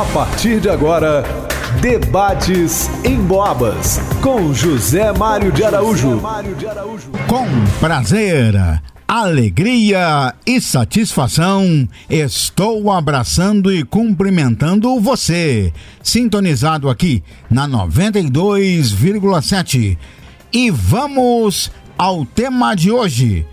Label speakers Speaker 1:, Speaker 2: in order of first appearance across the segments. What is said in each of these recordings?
Speaker 1: A partir de agora, debates em Boabas com José Mário de Araújo.
Speaker 2: Com prazer, alegria e satisfação, estou abraçando e cumprimentando você, sintonizado aqui na 92,7. E vamos ao tema de hoje.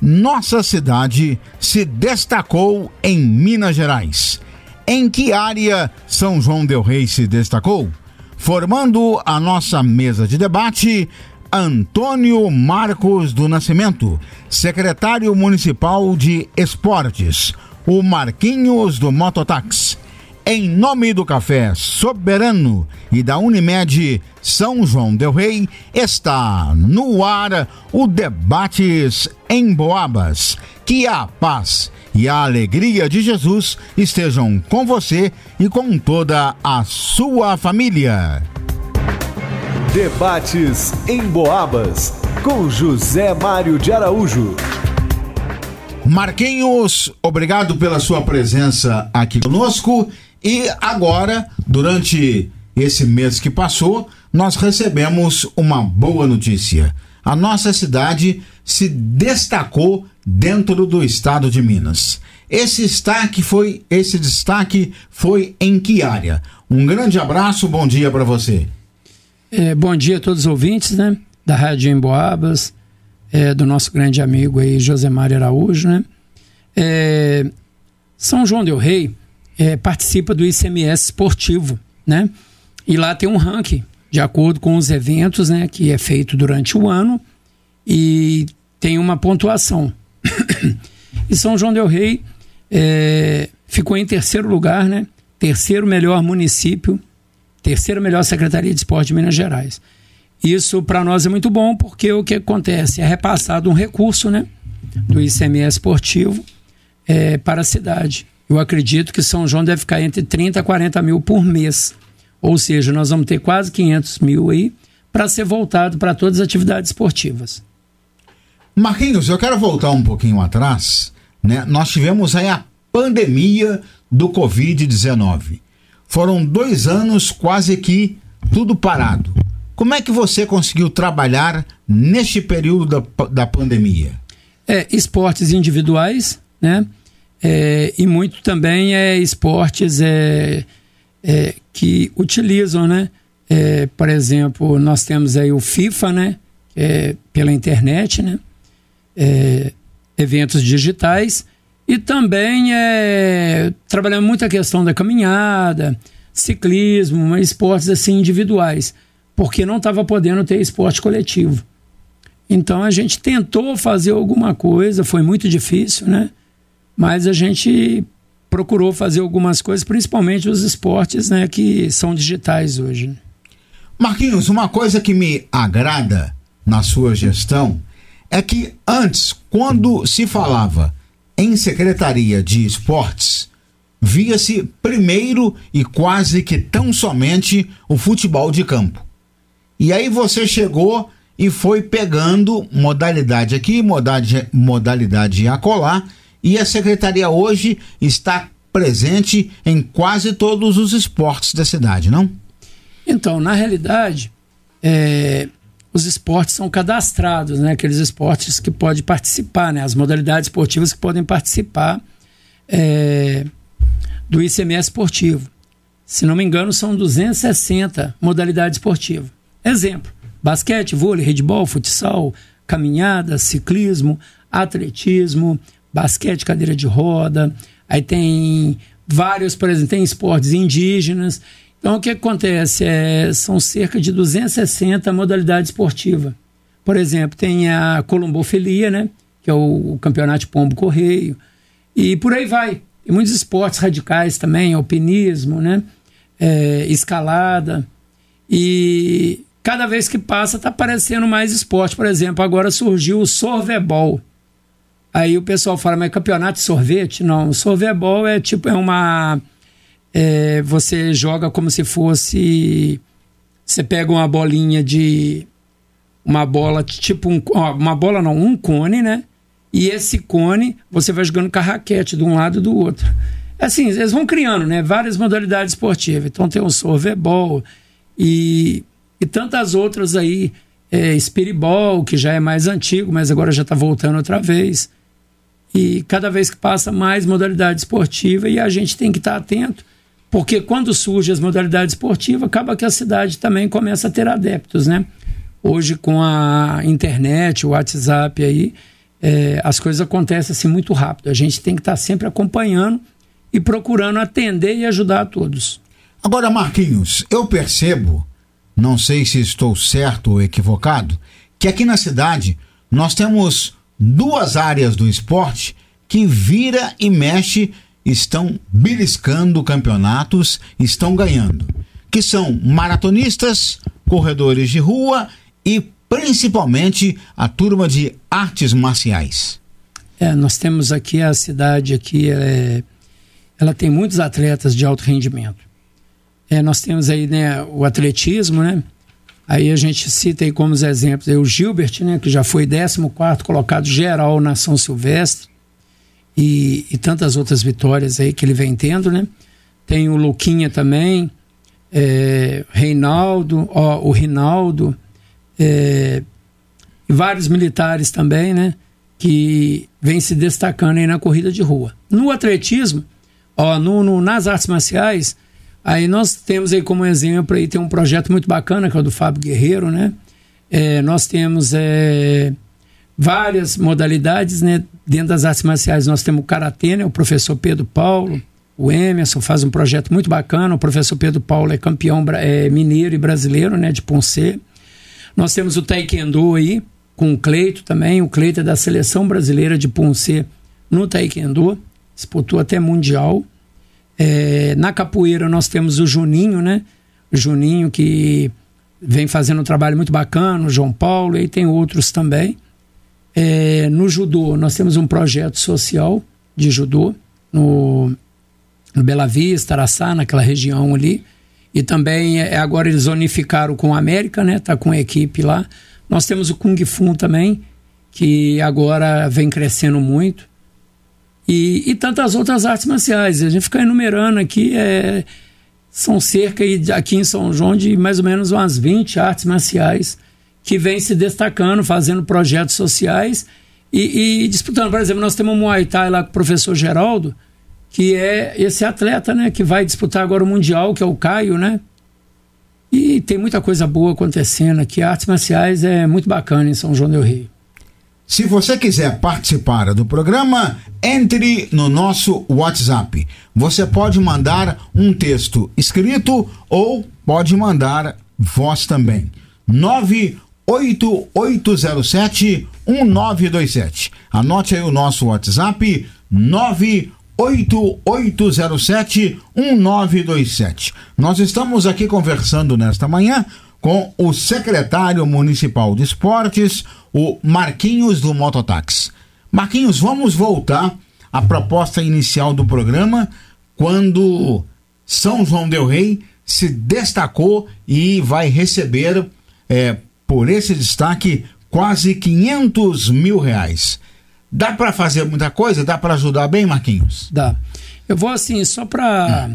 Speaker 2: Nossa cidade se destacou em Minas Gerais. Em que área São João Del Rei se destacou? Formando a nossa mesa de debate, Antônio Marcos do Nascimento, secretário municipal de Esportes, o Marquinhos do Mototax. Em nome do Café Soberano e da Unimed São João Del Rei, está no ar o Debates em Boabas. Que a paz e a alegria de Jesus estejam com você e com toda a sua família.
Speaker 1: Debates em Boabas com José Mário de Araújo.
Speaker 2: Marquinhos, obrigado pela sua presença aqui conosco. E agora, durante esse mês que passou, nós recebemos uma boa notícia. A nossa cidade se destacou dentro do estado de Minas. Esse destaque foi, esse destaque foi em que área? Um grande abraço, bom dia para você.
Speaker 3: É, bom dia a todos os ouvintes, né? Da Rádio Emboabas, é, do nosso grande amigo aí, Josemar Araújo, né? É, São João del Rei é, participa do ICMS esportivo, né? E lá tem um ranking de acordo com os eventos, né? Que é feito durante o ano e tem uma pontuação. E São João del Rei é, ficou em terceiro lugar, né? Terceiro melhor município, terceiro melhor secretaria de esporte de Minas Gerais. Isso para nós é muito bom porque o que acontece é repassado um recurso, né? Do ICMS esportivo é, para a cidade. Eu acredito que São João deve ficar entre 30 a 40 mil por mês. Ou seja, nós vamos ter quase 500 mil aí para ser voltado para todas as atividades esportivas.
Speaker 2: Marquinhos, eu quero voltar um pouquinho atrás. Né? Nós tivemos aí a pandemia do Covid-19. Foram dois anos quase que tudo parado. Como é que você conseguiu trabalhar neste período da, da pandemia?
Speaker 3: É, esportes individuais, né? É, e muito também é esportes é, é, que utilizam, né? É, por exemplo, nós temos aí o FIFA, né? É, pela internet, né? É, eventos digitais e também é, trabalhando muito a questão da caminhada, ciclismo, esportes assim individuais, porque não estava podendo ter esporte coletivo. Então a gente tentou fazer alguma coisa, foi muito difícil, né? mas a gente procurou fazer algumas coisas, principalmente os esportes né, que são digitais hoje.
Speaker 2: Marquinhos, uma coisa que me agrada na sua gestão é que antes, quando se falava em secretaria de esportes, via-se primeiro e quase que tão somente o futebol de campo. E aí você chegou e foi pegando modalidade aqui, modalidade, modalidade acolá, e a secretaria hoje está presente em quase todos os esportes da cidade, não?
Speaker 3: Então, na realidade, é, os esportes são cadastrados, né? Aqueles esportes que podem participar, né? As modalidades esportivas que podem participar é, do ICMS esportivo. Se não me engano, são 260 modalidades esportivas. Exemplo: basquete, vôlei, handball, futsal, caminhada, ciclismo, atletismo, basquete, cadeira de roda, aí tem vários, por exemplo, tem esportes indígenas. Então, o que acontece? É, são cerca de 260 modalidades esportivas. Por exemplo, tem a colombofilia, né? Que é o, o campeonato pombo correio. E por aí vai. Muitos esportes radicais também, alpinismo, né? É, escalada. E cada vez que passa está aparecendo mais esporte. Por exemplo, agora surgiu o sorvebol Aí o pessoal fala, mas campeonato de sorvete? Não, sorvetebol é tipo, é uma. É, você joga como se fosse. Você pega uma bolinha de. Uma bola, tipo um. Uma bola não, um cone, né? E esse cone você vai jogando com a raquete de um lado e do outro. assim, eles vão criando, né? Várias modalidades esportivas. Então tem o sorvebol e, e tantas outras aí. É, Espiribol, que já é mais antigo, mas agora já está voltando outra vez. E cada vez que passa mais modalidade esportiva e a gente tem que estar tá atento, porque quando surge as modalidades esportivas, acaba que a cidade também começa a ter adeptos, né? Hoje com a internet, o WhatsApp aí, é, as coisas acontecem assim muito rápido. A gente tem que estar tá sempre acompanhando e procurando atender e ajudar a todos.
Speaker 2: Agora, Marquinhos, eu percebo, não sei se estou certo ou equivocado, que aqui na cidade nós temos duas áreas do esporte que vira e mexe estão beliscando campeonatos, estão ganhando, que são maratonistas, corredores de rua e principalmente a turma de artes marciais.
Speaker 3: É, nós temos aqui a cidade aqui é, ela tem muitos atletas de alto rendimento. É, nós temos aí né, o atletismo, né? Aí a gente cita aí como exemplos aí o Gilbert, né, que já foi 14 colocado geral na São Silvestre e, e, tantas outras vitórias aí que ele vem tendo, né? Tem o Luquinha também, é, Reinaldo, ó, o Rinaldo, é, vários militares também, né? Que vem se destacando aí na corrida de rua. No atletismo, Ó, no, no, nas artes marciais, aí nós temos aí como exemplo aí tem um projeto muito bacana que é o do Fábio Guerreiro, né? É, nós temos é, várias modalidades, né? Dentro das artes marciais nós temos o Karatê, né? O professor Pedro Paulo, o Emerson faz um projeto muito bacana. O professor Pedro Paulo é campeão é, mineiro e brasileiro, né? De Ponce. Nós temos o Taekwondo aí, com o Cleito também. O Cleito é da seleção brasileira de Ponce no Taekwondo disputou até mundial. É, na capoeira nós temos o Juninho, né? O Juninho que vem fazendo um trabalho muito bacana, o João Paulo, e tem outros também. É, no judô, nós temos um projeto social de judô no, no Bela Vista, Araçá, naquela região ali. E também é, agora eles unificaram com a América, né? Tá com a equipe lá. Nós temos o Kung Fu também, que agora vem crescendo muito. E, e tantas outras artes marciais. A gente fica enumerando aqui, é, são cerca aqui em São João de mais ou menos umas 20 artes marciais que vêm se destacando, fazendo projetos sociais e, e, disputando. Por exemplo, nós temos um Muay Thai lá com o professor Geraldo, que é esse atleta, né, que vai disputar agora o Mundial, que é o Caio, né? E tem muita coisa boa acontecendo aqui. Artes marciais é muito bacana em São João del Rio.
Speaker 2: Se você quiser participar do programa, entre no nosso WhatsApp. Você pode mandar um texto escrito ou pode mandar voz também. 98807 1927. Anote aí o nosso WhatsApp 98807 1927. Nós estamos aqui conversando nesta manhã com o secretário municipal de esportes, o Marquinhos do Mototáxi. Marquinhos, vamos voltar à proposta inicial do programa, quando São João Del Rei se destacou e vai receber, é, por esse destaque, quase 500 mil reais. Dá para fazer muita coisa? Dá para ajudar bem, Marquinhos?
Speaker 3: Dá. Eu vou assim, só para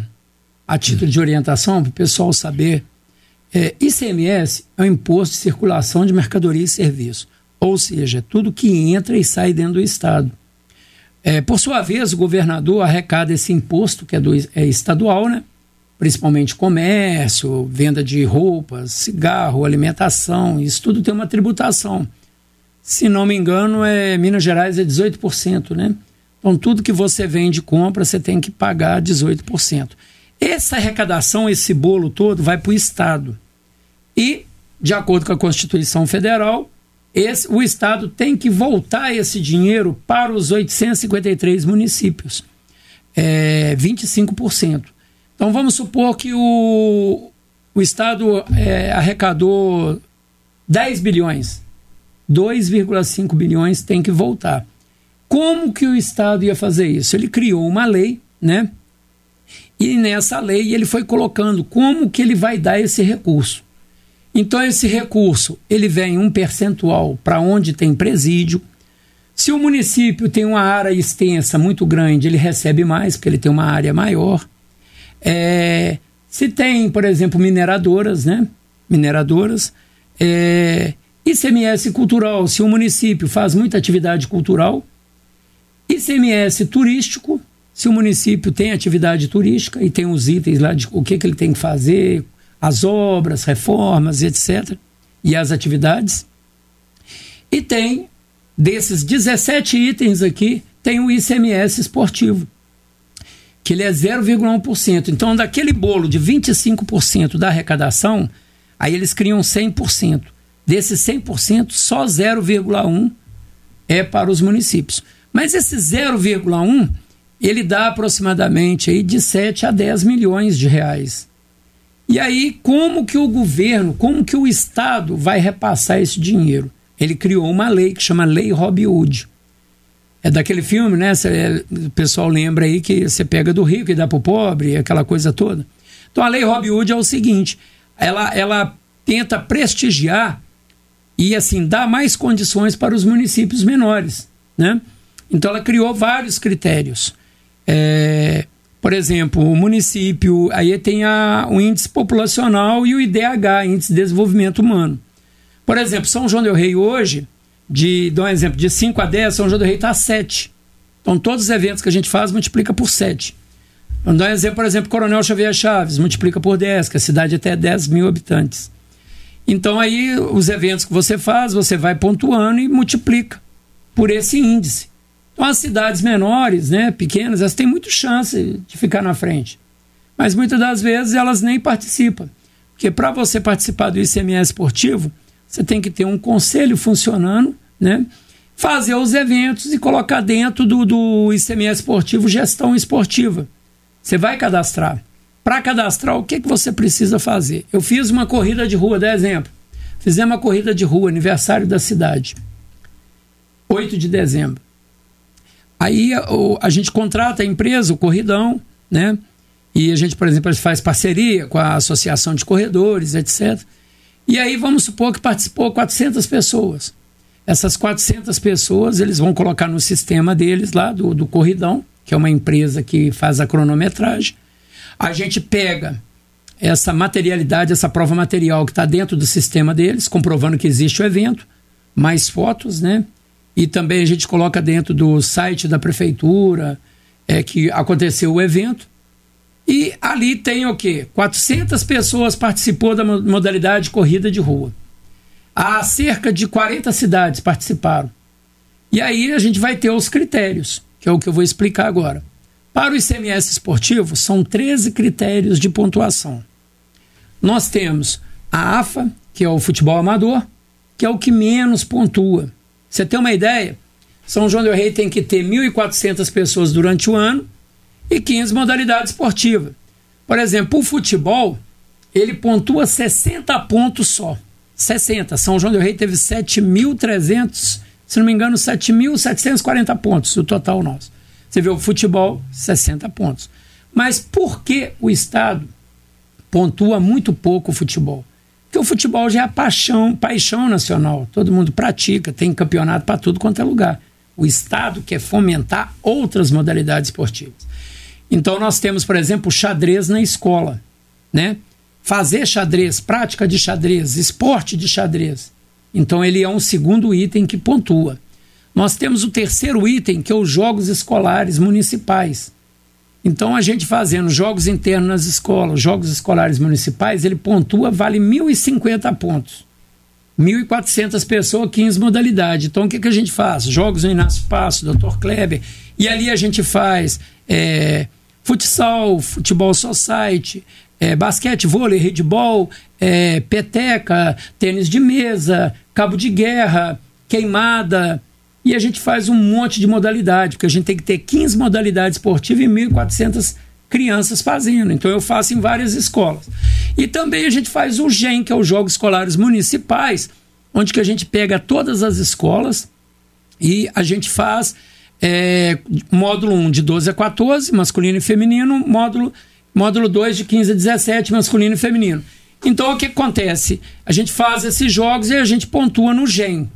Speaker 3: a título de orientação, para o pessoal saber é, ICMS é o Imposto de Circulação de Mercadoria e Serviço, ou seja, tudo que entra e sai dentro do Estado. É, por sua vez, o governador arrecada esse imposto, que é, do, é estadual, né? Principalmente comércio, venda de roupas, cigarro, alimentação, isso tudo tem uma tributação. Se não me engano, é Minas Gerais é 18%, né? Então, tudo que você vende e compra, você tem que pagar 18%. Essa arrecadação, esse bolo todo, vai para o Estado. E, de acordo com a Constituição Federal, esse, o Estado tem que voltar esse dinheiro para os 853 municípios. É, 25%. Então vamos supor que o, o Estado é, arrecadou 10 bilhões. 2,5 bilhões tem que voltar. Como que o Estado ia fazer isso? Ele criou uma lei, né? E nessa lei ele foi colocando como que ele vai dar esse recurso. Então esse recurso, ele vem um percentual para onde tem presídio, Se o município tem uma área extensa muito grande, ele recebe mais, porque ele tem uma área maior. É, se tem, por exemplo, mineradoras, né? Mineradoras. É, ICMS cultural, se o município faz muita atividade cultural. ICMS turístico, se o município tem atividade turística e tem os itens lá de o que, que ele tem que fazer, as obras, reformas, etc. E as atividades. E tem, desses 17 itens aqui, tem o ICMS esportivo, que ele é 0,1%. Então, daquele bolo de 25% da arrecadação, aí eles criam 100%. Desses 100%, só 0,1% é para os municípios. Mas esse 0,1% ele dá aproximadamente aí de 7 a 10 milhões de reais. E aí, como que o governo, como que o Estado vai repassar esse dinheiro? Ele criou uma lei que chama Lei Robin Hood. É daquele filme, né? Cê, é, o pessoal lembra aí que você pega do rico e dá para o pobre, aquela coisa toda. Então a Lei Robin Hood é o seguinte: ela, ela tenta prestigiar e assim dar mais condições para os municípios menores, né? Então ela criou vários critérios. É, por exemplo, o município, aí tem a, o índice populacional e o IDH, Índice de Desenvolvimento Humano. Por exemplo, São João del Rei hoje, de, dou um exemplo, de 5 a 10, São João del Rei está a 7. Então todos os eventos que a gente faz multiplica por 7. Vamos dar um exemplo, por exemplo, Coronel Xavier Chaves, multiplica por 10, que a cidade até 10 mil habitantes. Então aí os eventos que você faz, você vai pontuando e multiplica por esse índice. Então, as cidades menores, né, pequenas, elas têm muito chance de ficar na frente. Mas muitas das vezes elas nem participam. Porque para você participar do ICMS esportivo, você tem que ter um conselho funcionando, né? fazer os eventos e colocar dentro do, do ICMS esportivo gestão esportiva. Você vai cadastrar. Para cadastrar, o que, que você precisa fazer? Eu fiz uma corrida de rua, dá exemplo. Fizemos uma corrida de rua, aniversário da cidade. 8 de dezembro. Aí a gente contrata a empresa, o Corridão, né? E a gente, por exemplo, faz parceria com a Associação de Corredores, etc. E aí vamos supor que participou 400 pessoas. Essas 400 pessoas eles vão colocar no sistema deles lá, do, do Corridão, que é uma empresa que faz a cronometragem. A gente pega essa materialidade, essa prova material que está dentro do sistema deles, comprovando que existe o evento, mais fotos, né? e também a gente coloca dentro do site da prefeitura é que aconteceu o evento. E ali tem o quê? 400 pessoas participou da modalidade corrida de rua. Há cerca de 40 cidades participaram. E aí a gente vai ter os critérios, que é o que eu vou explicar agora. Para o ICMS esportivo, são 13 critérios de pontuação. Nós temos a AFA, que é o futebol amador, que é o que menos pontua. Você tem uma ideia? São João del Rei tem que ter 1.400 pessoas durante o ano e 15 modalidades esportivas. Por exemplo, o futebol, ele pontua 60 pontos só. 60. São João del Rei teve 7.300, se não me engano, 7.740 pontos, o total nosso. Você vê o futebol, 60 pontos. Mas por que o Estado pontua muito pouco o futebol? Porque o futebol já é a paixão, paixão nacional. Todo mundo pratica, tem campeonato para tudo quanto é lugar. O Estado quer fomentar outras modalidades esportivas. Então nós temos, por exemplo, xadrez na escola, né? Fazer xadrez, prática de xadrez, esporte de xadrez. Então ele é um segundo item que pontua. Nós temos o terceiro item, que é os jogos escolares municipais. Então, a gente fazendo jogos internos nas escolas, jogos escolares municipais, ele pontua, vale 1.050 pontos. 1.400 pessoas, 15 modalidades. Então, o que, que a gente faz? Jogos no Inácio Passo, Dr. Kleber. E ali a gente faz é, futsal, futebol society, é, basquete, vôlei, handball, é, peteca, tênis de mesa, cabo de guerra, queimada, e a gente faz um monte de modalidade, porque a gente tem que ter 15 modalidades esportivas e 1.400 crianças fazendo. Então eu faço em várias escolas. E também a gente faz o GEM, que é os Jogos Escolares Municipais, onde que a gente pega todas as escolas e a gente faz é, módulo 1 de 12 a 14, masculino e feminino, módulo, módulo 2 de 15 a 17, masculino e feminino. Então o que acontece? A gente faz esses jogos e a gente pontua no GEM,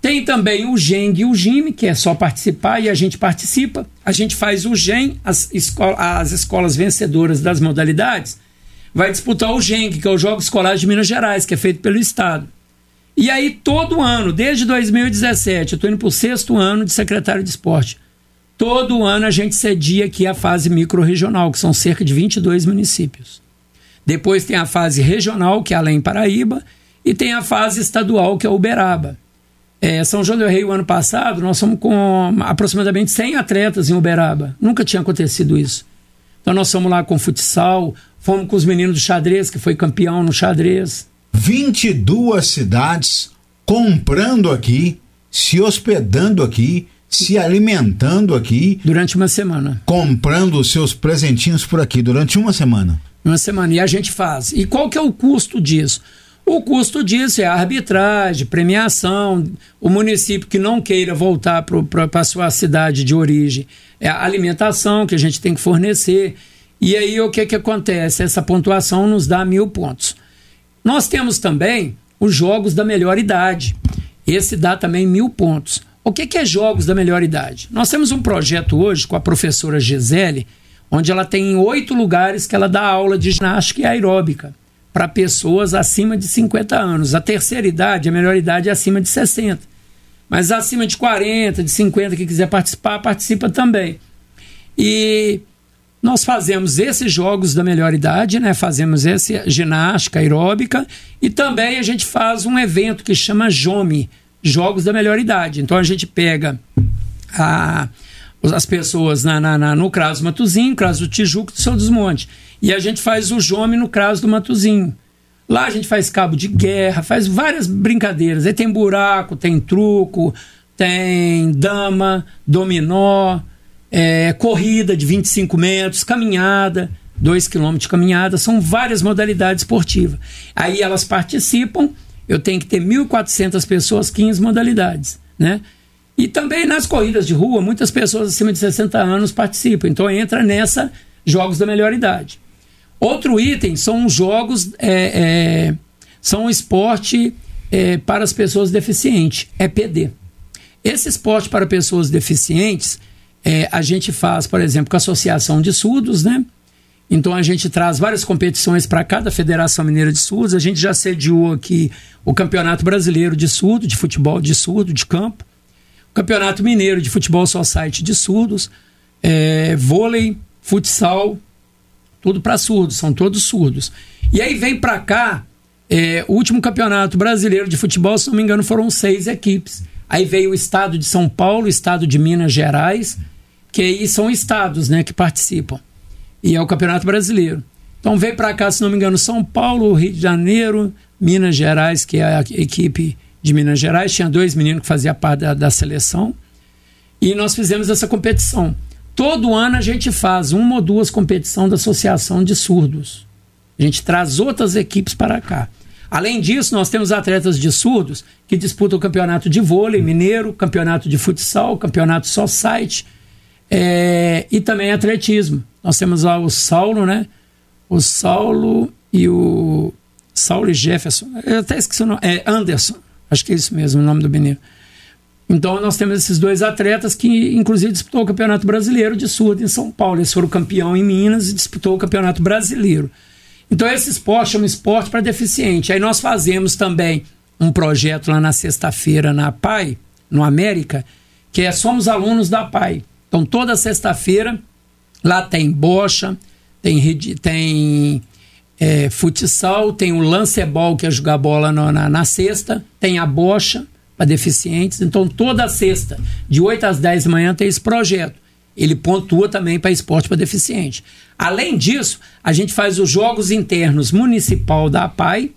Speaker 3: Tem também o GEM e o GIME, que é só participar e a gente participa. A gente faz o GEM, as, escola, as escolas vencedoras das modalidades, vai disputar o GEM, que é o Jogos Escolares de Minas Gerais, que é feito pelo Estado. E aí, todo ano, desde 2017, eu estou indo para o sexto ano de secretário de esporte. Todo ano a gente cedia aqui a fase micro-regional, que são cerca de 22 municípios. Depois tem a fase regional, que é além Paraíba, e tem a fase estadual, que é Uberaba. É, São João del Rei, o ano passado, nós fomos com aproximadamente 100 atletas em Uberaba. Nunca tinha acontecido isso. Então nós fomos lá com futsal, fomos com os meninos do xadrez, que foi campeão no xadrez.
Speaker 2: 22 cidades comprando aqui, se hospedando aqui, se alimentando aqui.
Speaker 3: Durante uma semana.
Speaker 2: Comprando os seus presentinhos por aqui, durante uma semana.
Speaker 3: Uma semana. E a gente faz. E qual que é o custo disso? O custo disso é a arbitragem, premiação, o município que não queira voltar para a sua cidade de origem, é a alimentação que a gente tem que fornecer. E aí o que, que acontece? Essa pontuação nos dá mil pontos. Nós temos também os jogos da melhor idade. Esse dá também mil pontos. O que, que é jogos da melhor idade? Nós temos um projeto hoje com a professora Gisele, onde ela tem oito lugares que ela dá aula de ginástica e aeróbica para pessoas acima de 50 anos. A terceira idade, a melhor idade é acima de 60. Mas acima de 40, de 50 que quiser participar, participa também. E nós fazemos esses jogos da melhor idade, né? Fazemos esse ginástica aeróbica e também a gente faz um evento que chama JOMI, Jogos da Melhor Idade. Então a gente pega a, as pessoas na, na, na, no Craso Matuzinho, Craso do Tijuco do São Desmonte. E a gente faz o JOMI no Craso do Matuzinho. Lá a gente faz cabo de guerra, faz várias brincadeiras. Aí tem buraco, tem truco, tem dama, dominó, é, corrida de 25 metros, caminhada, 2 km de caminhada, são várias modalidades esportivas. Aí elas participam, eu tenho que ter 1.400 pessoas, 15 modalidades, né? E também nas corridas de rua, muitas pessoas acima de 60 anos participam, então entra nessa Jogos da Melhor Idade. Outro item são os jogos, é, é, são esporte é, para as pessoas deficientes, EPD. Esse esporte para pessoas deficientes, é, a gente faz, por exemplo, com a Associação de Surdos, né? Então a gente traz várias competições para cada Federação Mineira de Surdos. A gente já sediou aqui o Campeonato Brasileiro de Surdo, de futebol de surdo, de campo. O Campeonato Mineiro de Futebol Society de Surdos. É, vôlei, futsal, tudo para surdos, são todos surdos. E aí vem para cá, é, o último Campeonato Brasileiro de Futebol, se não me engano, foram seis equipes. Aí veio o estado de São Paulo, o estado de Minas Gerais, que são estados né, que participam. E é o Campeonato Brasileiro. Então veio para cá, se não me engano, São Paulo, Rio de Janeiro, Minas Gerais, que é a equipe de Minas Gerais. Tinha dois meninos que faziam parte da, da seleção. E nós fizemos essa competição. Todo ano a gente faz uma ou duas competições da Associação de Surdos. A gente traz outras equipes para cá. Além disso, nós temos atletas de surdos que disputam o campeonato de vôlei mineiro, campeonato de futsal, campeonato society é, e também atletismo. Nós temos lá o Saulo, né? O Saulo e o Saulo e Jefferson. Eu até esqueci o nome. É Anderson. Acho que é isso mesmo o nome do menino. Então nós temos esses dois atletas que inclusive disputou o Campeonato Brasileiro de surdo em São Paulo. Eles foram campeão em Minas e disputou o Campeonato Brasileiro. Então, esse esporte é um esporte para deficiente. Aí nós fazemos também um projeto lá na sexta-feira na PAI, no América, que é Somos Alunos da PAI. Então, toda sexta-feira, lá tem bocha, tem, tem é, futsal, tem o lancebol, que é jogar bola na, na, na sexta, tem a bocha para deficientes. Então, toda sexta, de 8 às 10 da manhã, tem esse projeto ele pontua também para esporte para deficiente. Além disso, a gente faz os jogos internos municipal da APAI,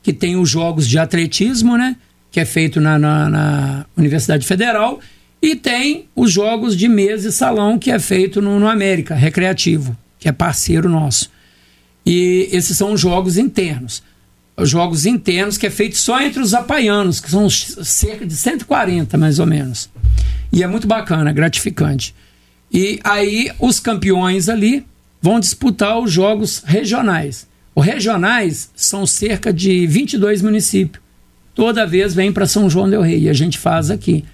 Speaker 3: que tem os jogos de atletismo, né? Que é feito na, na, na Universidade Federal, e tem os jogos de mesa e salão, que é feito no, no América Recreativo, que é parceiro nosso. E esses são os jogos internos. Os jogos internos que é feito só entre os apaianos, que são cerca de 140 mais ou menos. E é muito bacana, gratificante. E aí os campeões ali vão disputar os jogos regionais. Os regionais são cerca de 22 municípios. toda vez vem para São João del Rei e a gente faz aqui.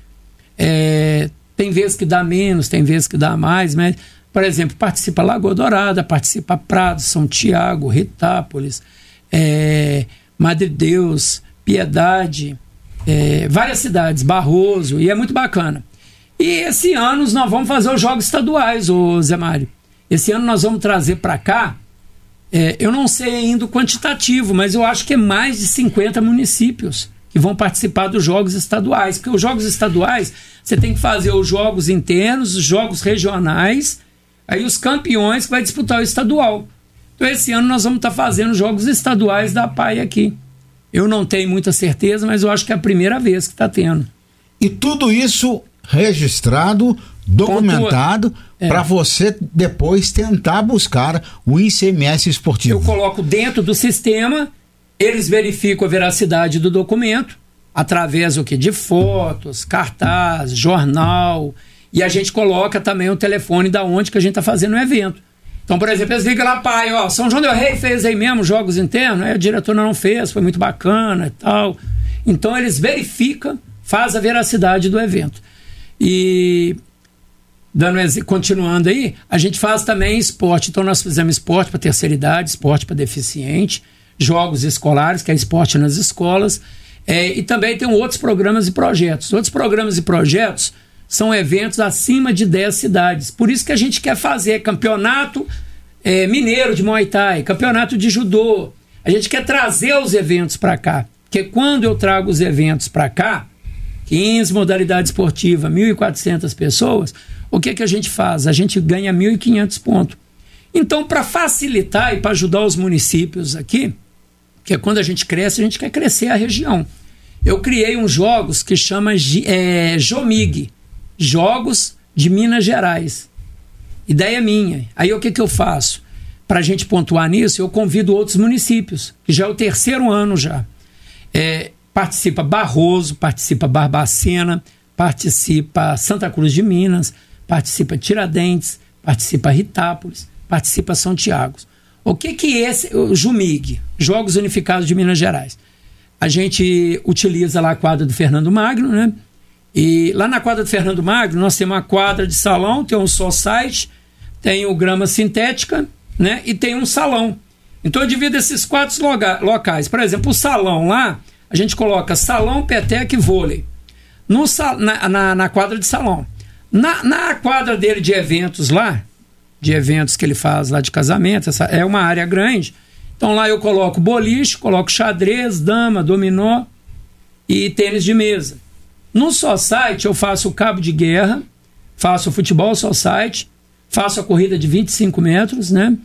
Speaker 3: É, tem vezes que dá menos, tem vezes que dá mais, mas, por exemplo, participa Lagoa Dourada, participa Prado, São Tiago, Ritápolis, é, Madre Deus, Piedade, é, várias cidades, Barroso, e é muito bacana. E esse ano nós vamos fazer os jogos estaduais, ô Zé Mário. Esse ano nós vamos trazer para cá, é, eu não sei ainda o quantitativo, mas eu acho que é mais de 50 municípios que vão participar dos jogos estaduais. Porque os jogos estaduais, você tem que fazer os jogos internos, os jogos regionais, aí os campeões que vai disputar o estadual. Então esse ano nós vamos estar tá fazendo jogos estaduais da PAI aqui. Eu não tenho muita certeza, mas eu acho que é a primeira vez que está tendo.
Speaker 2: E tudo isso registrado, documentado, é. para você depois tentar buscar o ICMS esportivo.
Speaker 3: Eu coloco dentro do sistema, eles verificam a veracidade do documento através o que de fotos, cartaz, jornal, e a gente coloca também o telefone da onde que a gente está fazendo o evento. Então, por exemplo, eles ligam lá, pai, ó, São João del Rei fez aí mesmo jogos internos, aí a diretora não fez, foi muito bacana e tal. Então eles verificam, faz a veracidade do evento. E dando continuando aí, a gente faz também esporte. Então nós fizemos esporte para terceira idade, esporte para deficiente, jogos escolares, que é esporte nas escolas, é, e também tem outros programas e projetos. Outros programas e projetos são eventos acima de 10 cidades. Por isso que a gente quer fazer campeonato é, mineiro de Muay Thai, campeonato de judô. A gente quer trazer os eventos para cá. Porque quando eu trago os eventos para cá, 15 modalidades esportivas, 1.400 pessoas, o que, que a gente faz? A gente ganha 1.500 pontos. Então, para facilitar e para ajudar os municípios aqui, que é quando a gente cresce, a gente quer crescer a região. Eu criei uns jogos que chama é, Jomig, Jogos de Minas Gerais. Ideia minha. Aí o que, que eu faço? Para a gente pontuar nisso, eu convido outros municípios, que já é o terceiro ano já. É, participa Barroso, participa Barbacena, participa Santa Cruz de Minas, participa Tiradentes, participa Ritápolis, participa São Tiago. O que que é esse, o Jumig, Jogos Unificados de Minas Gerais? A gente utiliza lá a quadra do Fernando Magno, né? E lá na quadra do Fernando Magno, nós temos uma quadra de salão, tem um só site, tem o grama sintética, né? E tem um salão. Então eu divido esses quatro locais. Por exemplo, o salão lá, a gente coloca salão, peteca e vôlei. No, na, na, na quadra de salão. Na, na quadra dele de eventos lá, de eventos que ele faz lá de casamento, essa é uma área grande. Então lá eu coloco boliche, coloco xadrez, dama, dominó e tênis de mesa. No só site eu faço o cabo de guerra, faço o futebol só site, faço a corrida de 25 metros, né?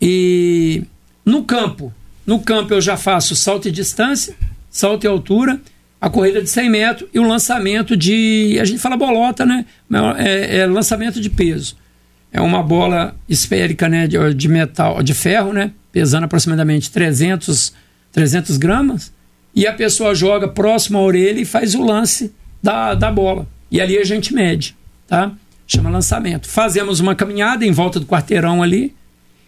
Speaker 3: E no campo, no campo eu já faço salto e distância, salto e altura, a corrida de 100 metros e o lançamento de. A gente fala bolota, né? É, é lançamento de peso. É uma bola esférica né, de, de, metal, de ferro, né? Pesando aproximadamente 300, 300 gramas. E a pessoa joga próximo à orelha e faz o lance da, da bola. E ali a gente mede, tá? Chama lançamento. Fazemos uma caminhada em volta do quarteirão ali.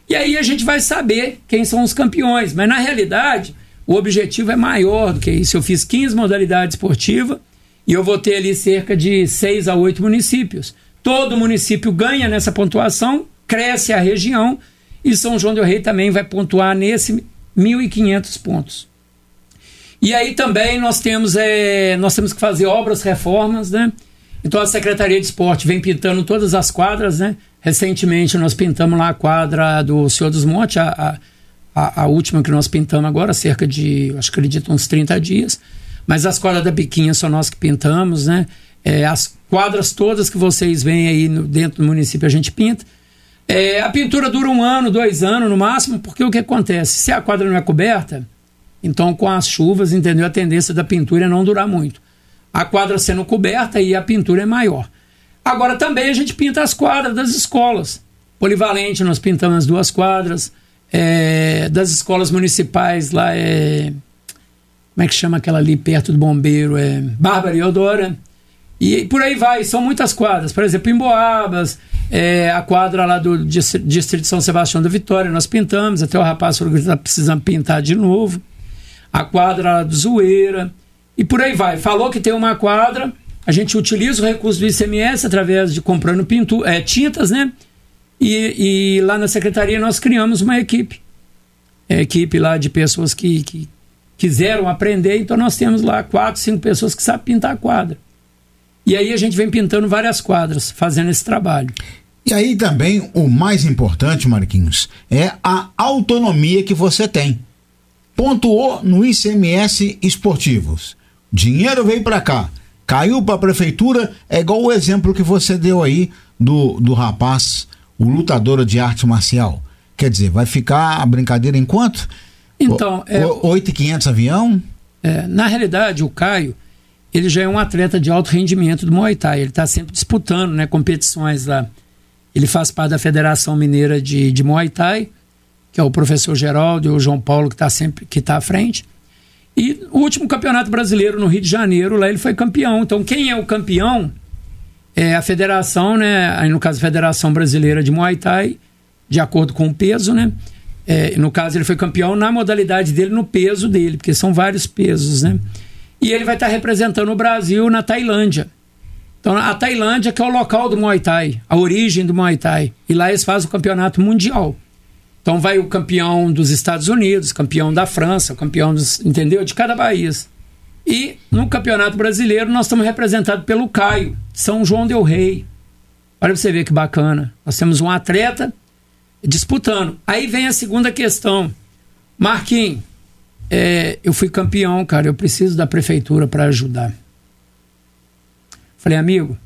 Speaker 3: E aí a gente vai saber quem são os campeões. Mas na realidade, o objetivo é maior do que isso. Eu fiz 15 modalidades esportivas e eu vou ter ali cerca de 6 a 8 municípios. Todo município ganha nessa pontuação, cresce a região e São João del Rei também vai pontuar nesse 1.500 pontos. E aí também nós temos, é, nós temos que fazer obras, reformas, né? Então a Secretaria de Esporte vem pintando todas as quadras, né? Recentemente nós pintamos lá a quadra do Senhor dos Montes, a, a a, última que nós pintamos agora, cerca de, acho que acredito, uns 30 dias. Mas as quadras da Biquinha são nós que pintamos, né? É, as quadras todas que vocês veem aí no, dentro do município a gente pinta. É, a pintura dura um ano, dois anos no máximo, porque o que acontece? Se a quadra não é coberta, então com as chuvas, entendeu? A tendência da pintura é não durar muito. A quadra sendo coberta e a pintura é maior. Agora também a gente pinta as quadras das escolas. Polivalente, nós pintamos as duas quadras é, das escolas municipais lá é. Como é que chama aquela ali perto do bombeiro? É Bárbara e Eudora. E por aí vai, são muitas quadras. Por exemplo, em Boabas, é, a quadra lá do Distrito de São Sebastião da Vitória, nós pintamos, até o rapaz falou que está precisando pintar de novo. A quadra lá do Zoeira. E por aí vai. Falou que tem uma quadra, a gente utiliza o recurso do ICMS através de comprando pintu é, tintas, né? E, e, lá na secretaria nós criamos uma equipe. É, equipe lá de pessoas que, que quiseram aprender, então nós temos lá quatro, cinco pessoas que sabem pintar a quadra. E aí a gente vem pintando várias quadras, fazendo esse trabalho.
Speaker 2: E aí também o mais importante, Marquinhos, é a autonomia que você tem. Pontuou no ICMS esportivos. Dinheiro veio para cá, caiu para a prefeitura, é igual o exemplo que você deu aí do, do rapaz, o lutador de arte marcial. Quer dizer, vai ficar a brincadeira em quanto?
Speaker 3: Então,
Speaker 2: é, 8.500 avião?
Speaker 3: É, na realidade, o Caio, ele já é um atleta de alto rendimento do Muay Thai. Ele está sempre disputando né, competições lá. Ele faz parte da Federação Mineira de, de Muay Thai, que é o professor Geraldo e o João Paulo que está sempre que tá à frente. E o último campeonato brasileiro no Rio de Janeiro, lá ele foi campeão. Então, quem é o campeão é a federação, né? Aí, no caso, a Federação Brasileira de Muay Thai, de acordo com o peso, né? É, no caso, ele foi campeão na modalidade dele, no peso dele, porque são vários pesos, né? E ele vai estar representando o Brasil na Tailândia. Então, a Tailândia, que é o local do Muay Thai, a origem do Muay Thai. E lá eles fazem o campeonato mundial. Então, vai o campeão dos Estados Unidos, campeão da França, campeão dos, entendeu? De cada país. E no Campeonato Brasileiro, nós estamos representados pelo Caio, São João Del Rei. Olha pra você ver que bacana. Nós temos um atleta disputando. Aí vem a segunda questão. Marquinhos, é, eu fui campeão, cara, eu preciso da prefeitura para ajudar. Falei, amigo,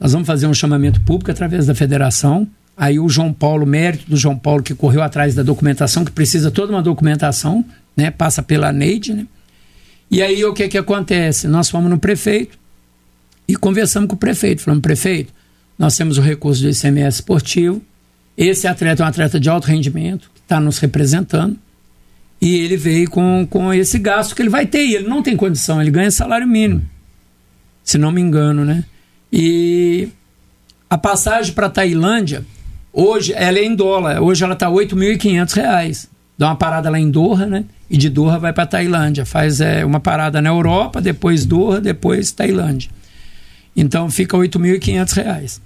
Speaker 3: nós vamos fazer um chamamento público através da federação. Aí o João Paulo, mérito do João Paulo, que correu atrás da documentação, que precisa toda uma documentação, né? Passa pela Neide, né? E aí o que que acontece? Nós fomos no prefeito e conversamos com o prefeito. Falamos, prefeito, nós temos o recurso do ICMS esportivo, esse atleta é um atleta de alto rendimento, que está nos representando. E ele veio com, com esse gasto que ele vai ter. E ele não tem condição, ele ganha salário mínimo. Se não me engano, né? E a passagem para Tailândia, hoje, ela é em dólar. Hoje ela está R$ 8.500. Dá uma parada lá em Doha, né? E de Doha vai para Tailândia. Faz é, uma parada na Europa, depois Doha, depois Tailândia. Então fica R$ 8.500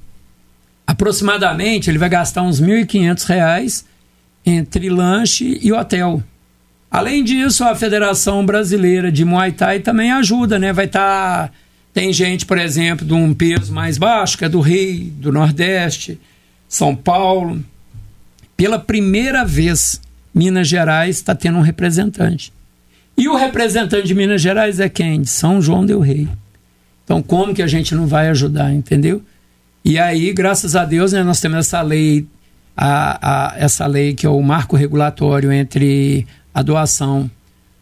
Speaker 3: aproximadamente ele vai gastar uns R$ 1.500 entre lanche e hotel. Além disso, a Federação Brasileira de Muay Thai também ajuda, né? Vai estar. Tá, tem gente, por exemplo, de um peso mais baixo, que é do Rio, do Nordeste, São Paulo. Pela primeira vez, Minas Gerais está tendo um representante. E o representante de Minas Gerais é quem? De São João Del Rei. Então, como que a gente não vai ajudar, entendeu? E aí, graças a Deus, né, nós temos essa lei, a, a, essa lei que é o marco regulatório entre a doação,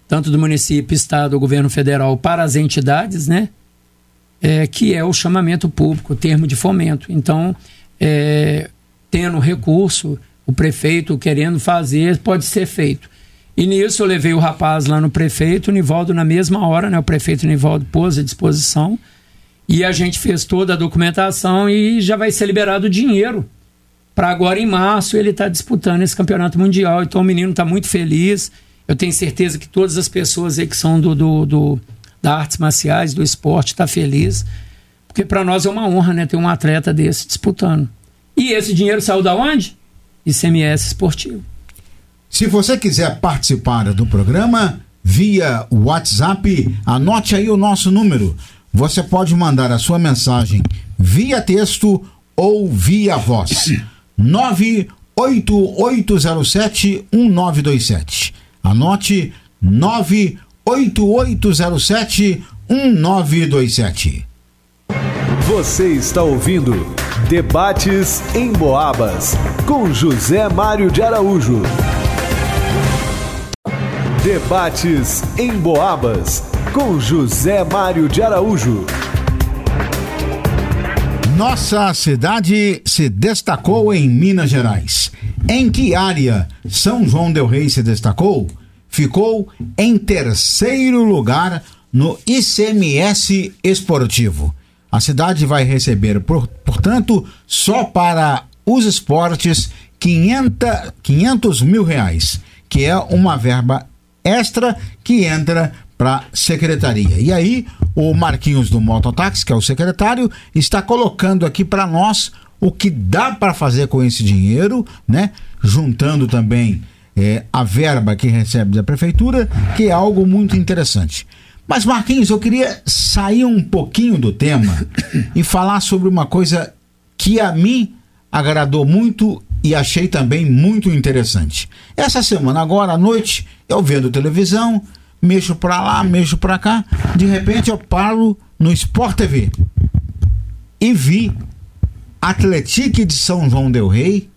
Speaker 3: tanto do município, estado, governo federal, para as entidades, né? É, que é o chamamento público, termo de fomento. Então, é, tendo recurso, o prefeito querendo fazer, pode ser feito. E nisso eu levei o rapaz lá no prefeito, o Nivaldo, na mesma hora, né? O prefeito Nivaldo pôs à disposição e a gente fez toda a documentação e já vai ser liberado o dinheiro. Para agora, em março, ele está disputando esse campeonato mundial. Então o menino está muito feliz. Eu tenho certeza que todas as pessoas aí que são do, do, do da artes marciais, do esporte, estão tá feliz. Porque para nós é uma honra né, ter um atleta desse disputando. E esse dinheiro saiu da onde? ICMS esportivo.
Speaker 2: Se você quiser participar do programa via WhatsApp, anote aí o nosso número você pode mandar a sua mensagem via texto ou via voz. 98807-1927. Anote 98807-1927.
Speaker 1: Você está ouvindo Debates em Boabas com José Mário de Araújo. Debates em Boabas com José Mário de Araújo.
Speaker 2: Nossa cidade se destacou em Minas Gerais. Em que área São João Del Rei se destacou? Ficou em terceiro lugar no ICMS esportivo. A cidade vai receber, portanto, só para os esportes 500, 500 mil reais, que é uma verba extra que entra para secretaria. E aí, o Marquinhos do Mototáxi, que é o secretário, está colocando aqui para nós o que dá para fazer com esse dinheiro, né? Juntando também é, a verba que recebe da prefeitura, que é algo muito interessante. Mas, Marquinhos, eu queria sair um pouquinho do tema e falar sobre uma coisa que a mim agradou muito e achei também muito interessante. Essa semana, agora à noite, eu vendo televisão, mexo para lá, mexo para cá, de repente eu paro no Sport TV e vi Atlético de São João del Rei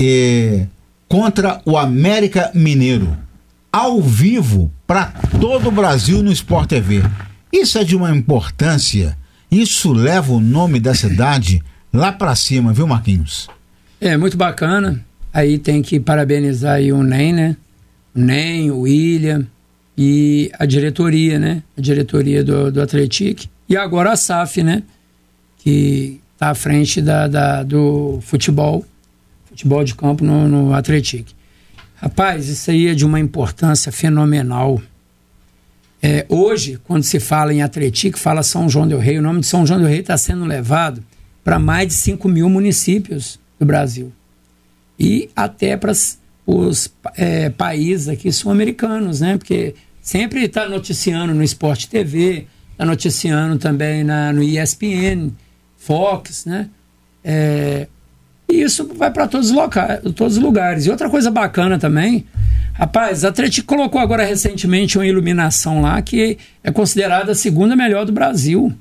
Speaker 2: eh, contra o América Mineiro, ao vivo para todo o Brasil no Sport TV. Isso é de uma importância, isso leva o nome da cidade lá para cima, viu, Marquinhos?
Speaker 3: É, muito bacana. Aí tem que parabenizar aí o NEM, né? O NEM, o William e a diretoria, né? A diretoria do, do. E agora a SAF, né? Que está à frente da, da, do futebol, futebol de campo no, no. Rapaz, isso aí é de uma importância fenomenal. É, hoje, quando se fala em Atlético, fala São João del Rei. O nome de São João del Rei está sendo levado para mais de 5 mil municípios do Brasil. E até para os é, países aqui sul-americanos, né? Porque sempre está noticiando no Esporte TV, está noticiando também na, no ESPN, Fox, né? É, e isso vai para todos, todos os lugares. E outra coisa bacana também, rapaz, a Atlético colocou agora recentemente uma iluminação lá que é considerada a segunda melhor do Brasil.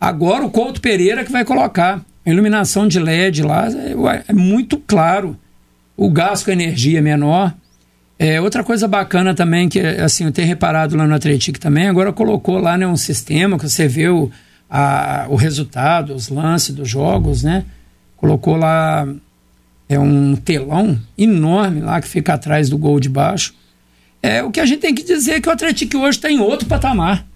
Speaker 3: Agora o Couto Pereira que vai colocar. A iluminação de LED lá é, é muito claro. O gasto com energia é menor. É, outra coisa bacana também, que assim, eu tenho reparado lá no Atlético também, agora colocou lá né, um sistema que você vê o, a, o resultado, os lances dos jogos, né? colocou lá é um telão enorme lá que fica atrás do gol de baixo. É, o que a gente tem que dizer é que o Atlético hoje está em outro patamar.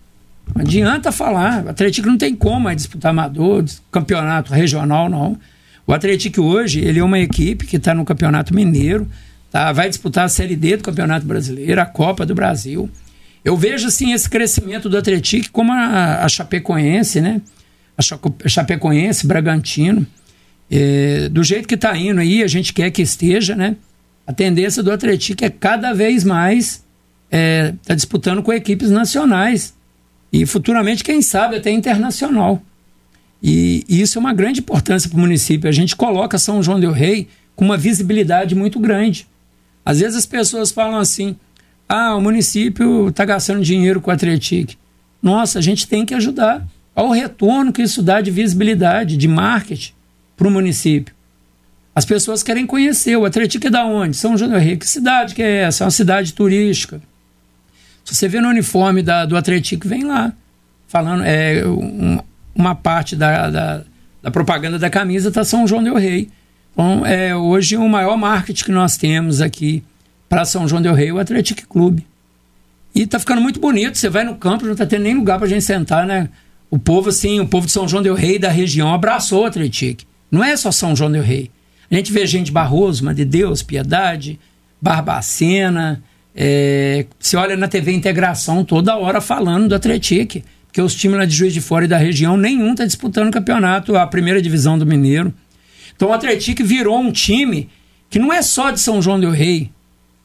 Speaker 3: Não adianta falar. O Atlético não tem como mais disputar amador, campeonato regional, não. O Atlético hoje, ele é uma equipe que está no Campeonato Mineiro, tá? vai disputar a Série D do Campeonato Brasileiro, a Copa do Brasil. Eu vejo, assim, esse crescimento do Atlético como a, a Chapecoense, né? A Chapecoense, Bragantino. É, do jeito que está indo aí, a gente quer que esteja, né? A tendência do Atlético é cada vez mais é, tá disputando com equipes nacionais e futuramente, quem sabe, até internacional. E, e isso é uma grande importância para o município. A gente coloca São João del Rei com uma visibilidade muito grande. Às vezes as pessoas falam assim: ah, o município está gastando dinheiro com o Atlético. Nossa, a gente tem que ajudar ao retorno que isso dá de visibilidade, de marketing para o município. As pessoas querem conhecer. O Atlético é da onde? São João del Rei. Que cidade que é essa? É uma cidade turística. Se você vê no uniforme da, do Atlético, vem lá. Falando, é, um, uma parte da, da, da, propaganda da camisa está São João del Rei. Então, é hoje o maior marketing que nós temos aqui para São João del Rei, o Atlético Clube. E tá ficando muito bonito. Você vai no campo, não tá tendo nem lugar para a gente sentar, né? O povo, assim, o povo de São João del Rei da região abraçou o Atlético. Não é só São João del Rei. A gente vê gente Barroso, Mãe de Deus, Piedade, Barbacena. É, você olha na TV Integração toda hora falando do Atlético. Porque os times lá de Juiz de Fora e da região, nenhum está disputando o campeonato, a primeira divisão do Mineiro. Então o Atlético virou um time que não é só de São João del Rei.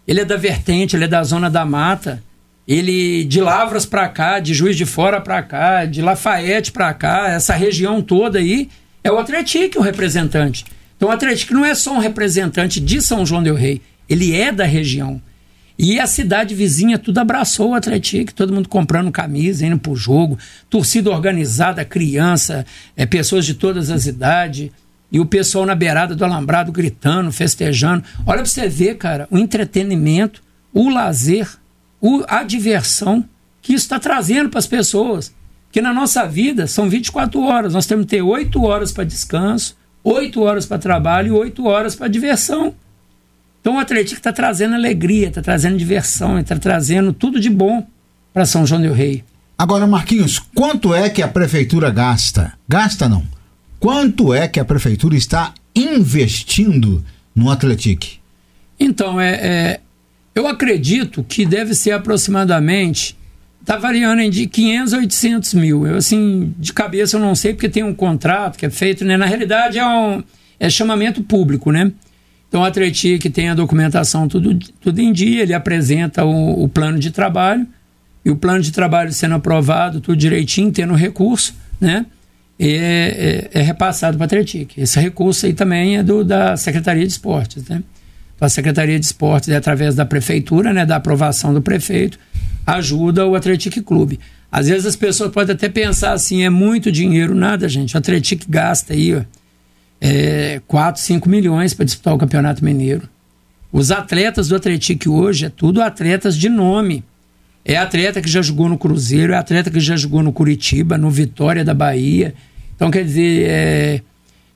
Speaker 3: Ele é da Vertente, ele é da Zona da Mata. Ele de Lavras para cá, de Juiz de Fora para cá, de Lafayette para cá, essa região toda aí, é o Atlético o representante. Então o Atlético não é só um representante de São João del Rei, ele é da região. E a cidade vizinha tudo abraçou o Atlético, todo mundo comprando camisa, indo pro jogo, torcida organizada, criança, é, pessoas de todas as idades, e o pessoal na beirada do alambrado gritando, festejando. Olha pra você ver, cara, o entretenimento, o lazer, o, a diversão que isso está trazendo para as pessoas. Que na nossa vida são 24 horas. Nós temos que ter 8 horas para descanso, 8 horas para trabalho e 8 horas para diversão. Então o Atlético está trazendo alegria, está trazendo diversão, está trazendo tudo de bom para São João del Rei.
Speaker 2: Agora, Marquinhos, quanto é que a prefeitura gasta? Gasta não. Quanto é que a prefeitura está investindo no Atlético?
Speaker 3: Então, é, é, eu acredito que deve ser aproximadamente tá variando de 500 a 800 mil. Eu, assim, de cabeça eu não sei, porque tem um contrato que é feito, né? Na realidade é um é chamamento público, né? Então, o Atletic tem a documentação tudo, tudo em dia, ele apresenta o, o, plano de trabalho, e o plano de trabalho sendo aprovado, tudo direitinho, tendo recurso, né? É, é, é repassado para a Atletic. Esse recurso aí também é do, da Secretaria de Esportes, né? Então, a Secretaria de Esportes, é através da Prefeitura, né, da aprovação do prefeito, ajuda o Atletic Clube. Às vezes as pessoas podem até pensar assim, é muito dinheiro, nada, gente. O Atletic gasta aí, ó, é, 4, 5 milhões para disputar o Campeonato Mineiro. Os atletas do Atlético hoje é tudo atletas de nome. É atleta que já jogou no Cruzeiro, é atleta que já jogou no Curitiba, no Vitória da Bahia. Então, quer dizer, é,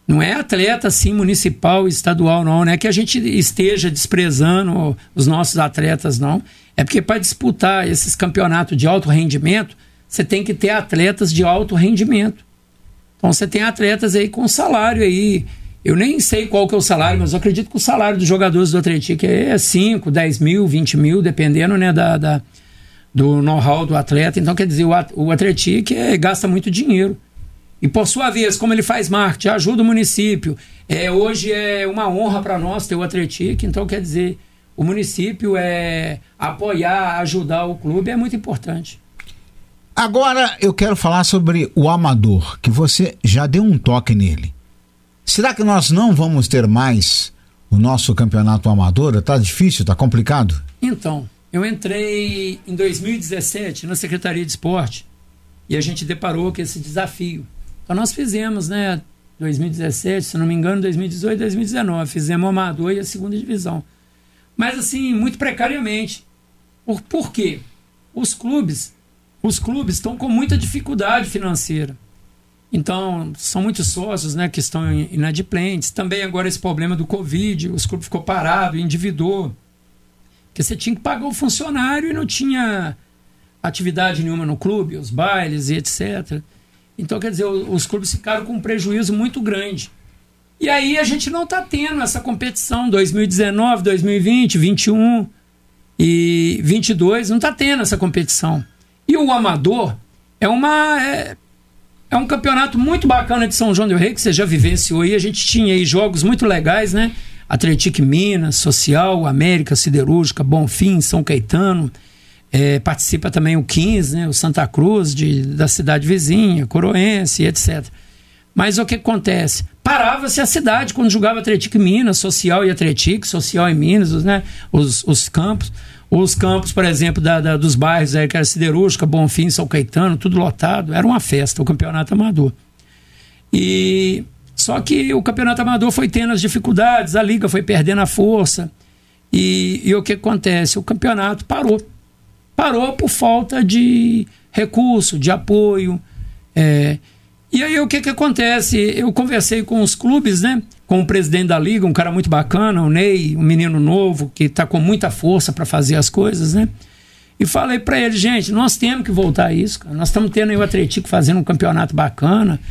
Speaker 3: não é atleta assim municipal, estadual, não. Não é que a gente esteja desprezando os nossos atletas, não. É porque para disputar esses campeonatos de alto rendimento, você tem que ter atletas de alto rendimento. Então você tem atletas aí com salário aí. Eu nem sei qual que é o salário, mas eu acredito que o salário dos jogadores do Atlético é 5, 10 mil, 20 mil, dependendo né, da, da do know-how do atleta. Então, quer dizer, o, o Atlético é, gasta muito dinheiro. E por sua vez, como ele faz marketing, ajuda o município. É, hoje é uma honra para nós ter o Atlético, então quer dizer, o município é apoiar, ajudar o clube é muito importante.
Speaker 2: Agora eu quero falar sobre o amador, que você já deu um toque nele. Será que nós não vamos ter mais o nosso campeonato amador? Tá difícil, tá complicado?
Speaker 3: Então, eu entrei em 2017 na Secretaria de Esporte e a gente deparou com esse desafio. Então nós fizemos, né, 2017, se não me engano, 2018, 2019, fizemos o amador e a segunda divisão. Mas assim, muito precariamente. Por, por quê? Os clubes os clubes estão com muita dificuldade financeira. Então, são muitos sócios né, que estão inadimplentes. Também agora esse problema do Covid, os clubes ficou parado, endividou. Porque você tinha que pagar o funcionário e não tinha atividade nenhuma no clube, os bailes e etc. Então, quer dizer, os clubes ficaram com um prejuízo muito grande. E aí a gente não está tendo essa competição 2019, 2020, 21 e 22, não está tendo essa competição. E o Amador é uma. É, é um campeonato muito bacana de São João del Rei, que você já vivenciou aí. A gente tinha aí jogos muito legais, né? Atlético Minas, Social, América, Siderúrgica, Bonfim, São Caetano. É, participa também o 15, né? O Santa Cruz, de, da cidade vizinha, Coroense, etc. Mas o que acontece? Parava-se a cidade quando jogava Atlético Minas, Social e Atlético, Social e Minas, né? os, os campos. Os campos, por exemplo, da, da, dos bairros, aí, que era Siderúrgica, Bonfim, São Caetano, tudo lotado. Era uma festa, o campeonato amador. E só que o campeonato amador foi tendo as dificuldades, a liga foi perdendo a força. E, e o que acontece? O campeonato parou. Parou por falta de recurso, de apoio. É, e aí o que, que acontece? Eu conversei com os clubes, né? com o presidente da liga, um cara muito bacana, o Ney, um menino novo que está com muita força para fazer as coisas, né? E falei para ele, gente, nós temos que voltar a isso. Cara. Nós estamos tendo aí o Atlético fazendo um campeonato bacana.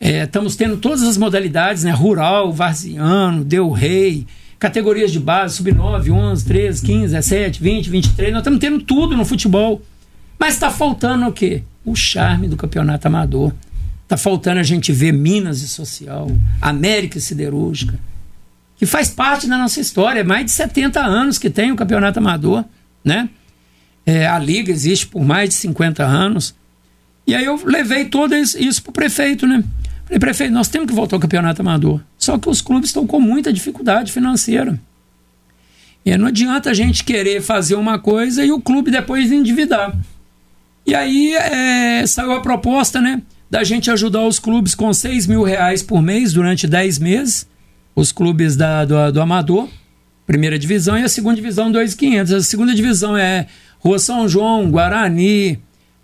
Speaker 3: É, estamos tendo todas as modalidades, né? Rural, Varziano, Deu Rei, categorias de base, sub-9, 11, 13, 15, 17, 20, 23. Nós estamos tendo tudo no futebol. Mas está faltando o quê? O charme do campeonato amador. Está faltando a gente ver Minas e Social, América e Siderúrgica, que faz parte da nossa história. É mais de 70 anos que tem o campeonato amador, né? É, a liga existe por mais de 50 anos. E aí eu levei todo isso para o prefeito, né? Falei, prefeito, nós temos que voltar ao campeonato amador. Só que os clubes estão com muita dificuldade financeira. E não adianta a gente querer fazer uma coisa e o clube depois endividar. E aí é, saiu a proposta, né? da gente ajudar os clubes com 6 mil reais por mês durante 10 meses, os clubes da, do, do Amador, primeira divisão, e a segunda divisão 2.500. A segunda divisão é Rua São João, Guarani,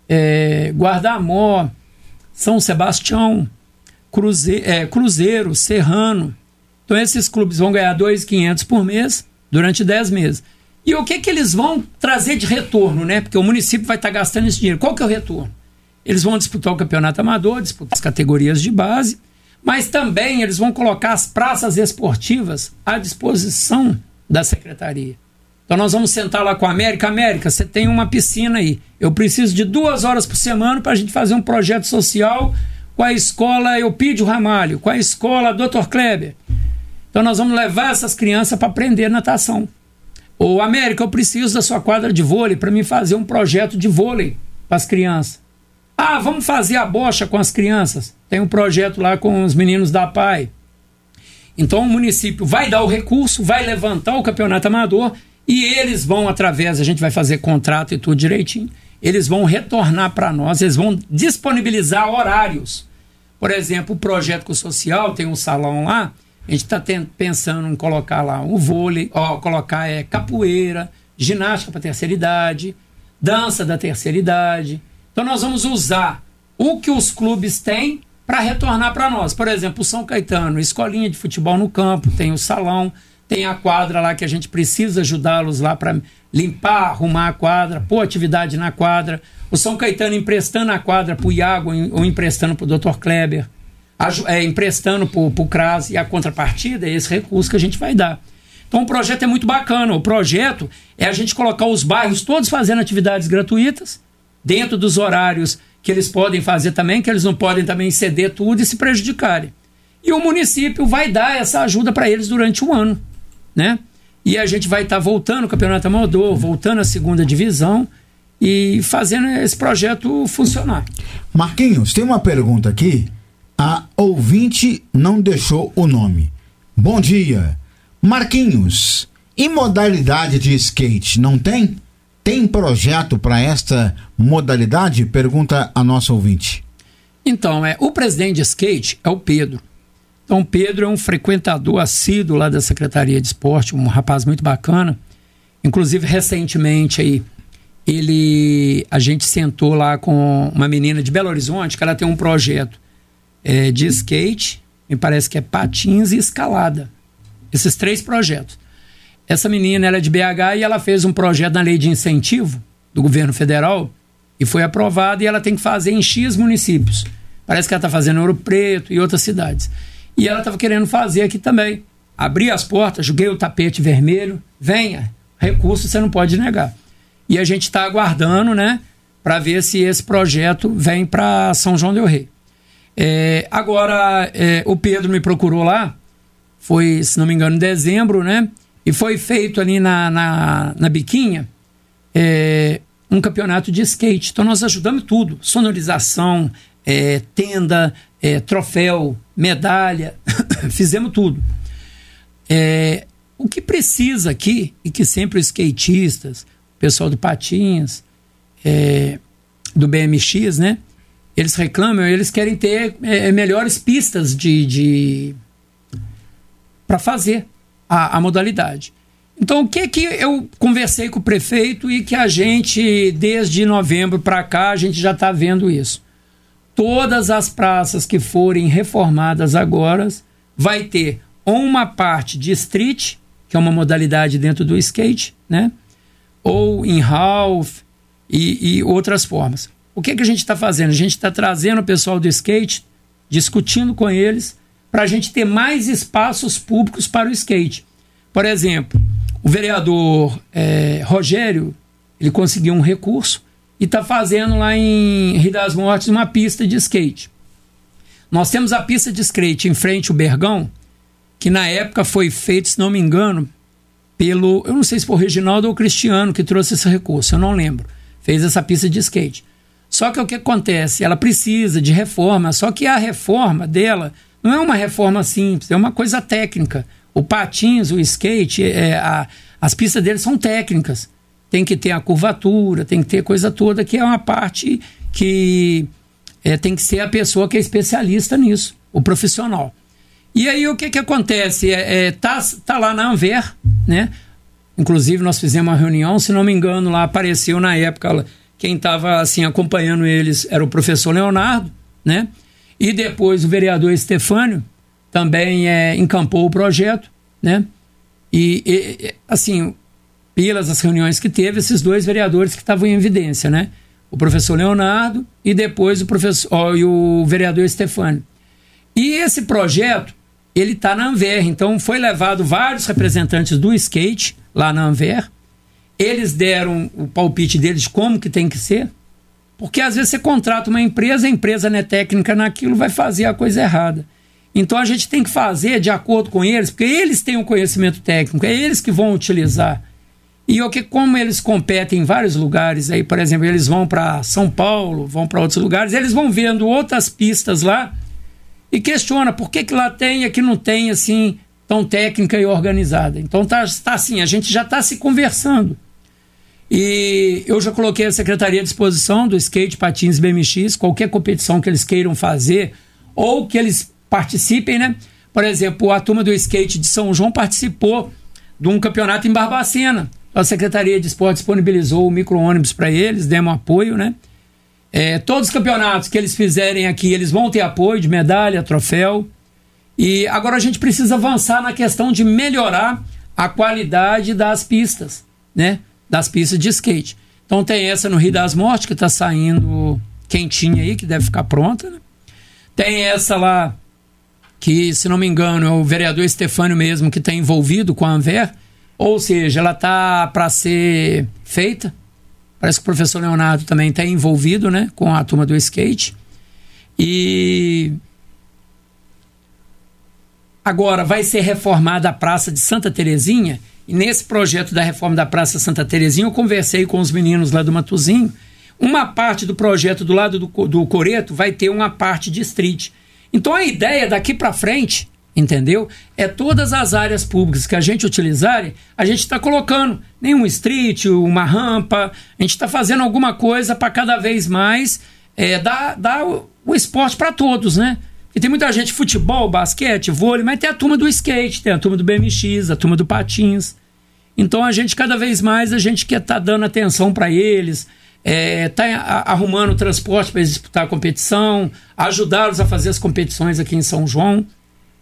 Speaker 3: é, Guardamó, São Sebastião, É, Cruzeiro, Serrano. Então esses clubes vão ganhar 2.500 por mês durante 10 meses. E o que, que eles vão trazer de retorno, né? Porque o município vai estar gastando esse dinheiro. Qual que é o retorno? Eles vão disputar o campeonato amador, disputar as categorias de base, mas também eles vão colocar as praças esportivas à disposição da secretaria. Então nós vamos sentar lá com a América. América, você tem uma piscina aí. Eu preciso de duas horas por semana para a gente fazer um projeto social com a escola Eupídio Ramalho, com a escola Dr. Kleber. Então nós vamos levar essas crianças para aprender natação. Ô América, eu preciso da sua quadra de vôlei para me fazer um projeto de vôlei para as crianças. Ah, vamos fazer a bocha com as crianças. Tem um projeto lá com os meninos da PAI. Então o município vai dar o recurso, vai levantar o campeonato amador e eles vão, através, a gente vai fazer contrato e tudo direitinho, eles vão retornar para nós, eles vão disponibilizar horários. Por exemplo, o projeto social tem um salão lá, a gente está pensando em colocar lá o vôlei, ó, colocar é, capoeira, ginástica para terceira idade, dança da terceira idade. Então nós vamos usar o que os clubes têm para retornar para nós. Por exemplo, o São Caetano, escolinha de futebol no campo, tem o salão, tem a quadra lá que a gente precisa ajudá-los lá para limpar, arrumar a quadra, pôr atividade na quadra. O São Caetano emprestando a quadra para o Iago ou emprestando para o Dr. Kleber, é, emprestando para o CRAS e a contrapartida é esse recurso que a gente vai dar. Então o projeto é muito bacana. O projeto é a gente colocar os bairros todos fazendo atividades gratuitas, dentro dos horários que eles podem fazer também, que eles não podem também ceder tudo e se prejudicarem. E o município vai dar essa ajuda para eles durante o ano né? E a gente vai estar tá voltando o Campeonato Amador, voltando à segunda divisão e fazendo esse projeto funcionar.
Speaker 2: Marquinhos, tem uma pergunta aqui. A ouvinte não deixou o nome. Bom dia. Marquinhos, e modalidade de skate não tem? Tem projeto para esta modalidade? Pergunta a nossa ouvinte.
Speaker 3: Então, é, o presidente de skate é o Pedro. Então, Pedro é um frequentador assíduo lá da Secretaria de Esporte, um rapaz muito bacana. Inclusive, recentemente aí, ele, a gente sentou lá com uma menina de Belo Horizonte, que ela tem um projeto é, de skate, me parece que é patins e escalada. Esses três projetos. Essa menina ela é de BH e ela fez um projeto na lei de incentivo do governo federal e foi aprovado e ela tem que fazer em X municípios. Parece que ela está fazendo Ouro Preto e outras cidades. E ela estava querendo fazer aqui também. Abri as portas, joguei o tapete vermelho, venha, recurso você não pode negar. E a gente está aguardando, né, para ver se esse projeto vem para São João del Rei. É, agora, é, o Pedro me procurou lá, foi, se não me engano, em dezembro, né? E foi feito ali na, na, na Biquinha é, um campeonato de skate. Então nós ajudamos tudo: sonorização, é, tenda, é, troféu, medalha, fizemos tudo. É, o que precisa aqui, e que sempre os skatistas, o pessoal do Patins, é, do BMX, né? Eles reclamam, eles querem ter é, melhores pistas de, de para fazer a, a modalidade. Então, o que que eu conversei com o prefeito e que a gente, desde novembro para cá, a gente já está vendo isso todas as praças que forem reformadas agora vai ter uma parte de street, que é uma modalidade dentro do skate, né? Ou em half e, e outras formas. O que, que a gente está fazendo? A gente está trazendo o pessoal do skate, discutindo com eles, para a gente ter mais espaços públicos para o skate. Por exemplo, o vereador é, Rogério, ele conseguiu um recurso e está fazendo lá em Rio das Mortes uma pista de skate. Nós temos a pista de skate em frente ao Bergão, que na época foi feito, se não me engano, pelo. Eu não sei se foi o Reginaldo ou o Cristiano que trouxe esse recurso, eu não lembro. Fez essa pista de skate. Só que o que acontece? Ela precisa de reforma, só que a reforma dela não é uma reforma simples, é uma coisa técnica. O patins, o skate, é, a, as pistas deles são técnicas tem que ter a curvatura, tem que ter coisa toda, que é uma parte que é, tem que ser a pessoa que é especialista nisso, o profissional. E aí o que, que acontece? É, é, tá, tá lá na Anver, né? Inclusive nós fizemos uma reunião, se não me engano, lá apareceu na época quem estava assim acompanhando eles era o professor Leonardo, né? E depois o vereador Estefânio também é, encampou o projeto, né? E, e assim, pelas as reuniões que teve, esses dois vereadores que estavam em evidência, né? O professor Leonardo e depois o professor ó, e o vereador Stefani. E esse projeto, ele está na Anver, então foi levado vários representantes do skate lá na Anver eles deram o palpite deles de como que tem que ser. Porque às vezes você contrata uma empresa, a empresa não é técnica naquilo, vai fazer a coisa errada. Então a gente tem que fazer de acordo com eles, porque eles têm o um conhecimento técnico, é eles que vão utilizar. E o que como eles competem em vários lugares, aí, por exemplo, eles vão para São Paulo, vão para outros lugares, eles vão vendo outras pistas lá e questiona por que, que lá tem e aqui não tem assim tão técnica e organizada. Então tá, tá assim, a gente já está se conversando. E eu já coloquei a secretaria à disposição do skate, patins BMX, qualquer competição que eles queiram fazer ou que eles participem, né? Por exemplo, a turma do skate de São João participou de um campeonato em Barbacena. A Secretaria de Esporte disponibilizou o micro-ônibus para eles, demos apoio, né? É, todos os campeonatos que eles fizerem aqui, eles vão ter apoio de medalha, troféu. E agora a gente precisa avançar na questão de melhorar a qualidade das pistas, né? Das pistas de skate. Então tem essa no Rio das Mortes, que está saindo quentinha aí, que deve ficar pronta, né? Tem essa lá, que, se não me engano, é o vereador Estefânio mesmo, que está envolvido com a Anver ou seja, ela está para ser feita. Parece que o professor Leonardo também está envolvido né, com a turma do skate. E agora vai ser reformada a Praça de Santa Terezinha. E nesse projeto da reforma da Praça Santa Terezinha, eu conversei com os meninos lá do Matuzinho. Uma parte do projeto do lado do, do Coreto vai ter uma parte de street. Então a ideia daqui para frente entendeu? É todas as áreas públicas que a gente utilizar, a gente está colocando nenhum street, uma rampa, a gente está fazendo alguma coisa para cada vez mais é, dar, dar o, o esporte para todos, né? E tem muita gente futebol, basquete, vôlei, mas tem a turma do skate, tem a turma do BMX, a turma do patins. Então a gente cada vez mais a gente quer estar tá dando atenção para eles, é, tá arrumando transporte para eles disputar a competição, ajudá-los a fazer as competições aqui em São João.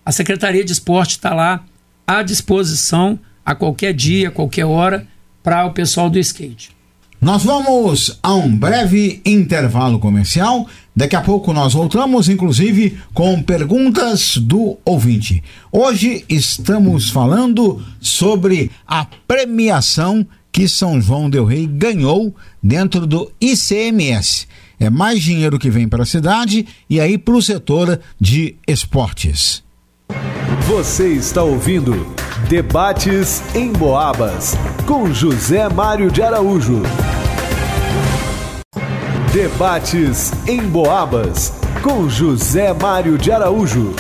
Speaker 3: A Secretaria de Esporte está lá à disposição a qualquer dia, a qualquer hora, para o pessoal do skate.
Speaker 2: Nós vamos a um breve intervalo comercial. Daqui a pouco nós voltamos, inclusive, com perguntas do ouvinte. Hoje estamos falando sobre a premiação que São João Del Rei ganhou dentro do ICMS. É mais dinheiro que vem para a cidade e aí para o setor de esportes.
Speaker 1: Você está ouvindo Debates em Boabas com José Mário de Araújo. Debates em Boabas com José Mário de Araújo.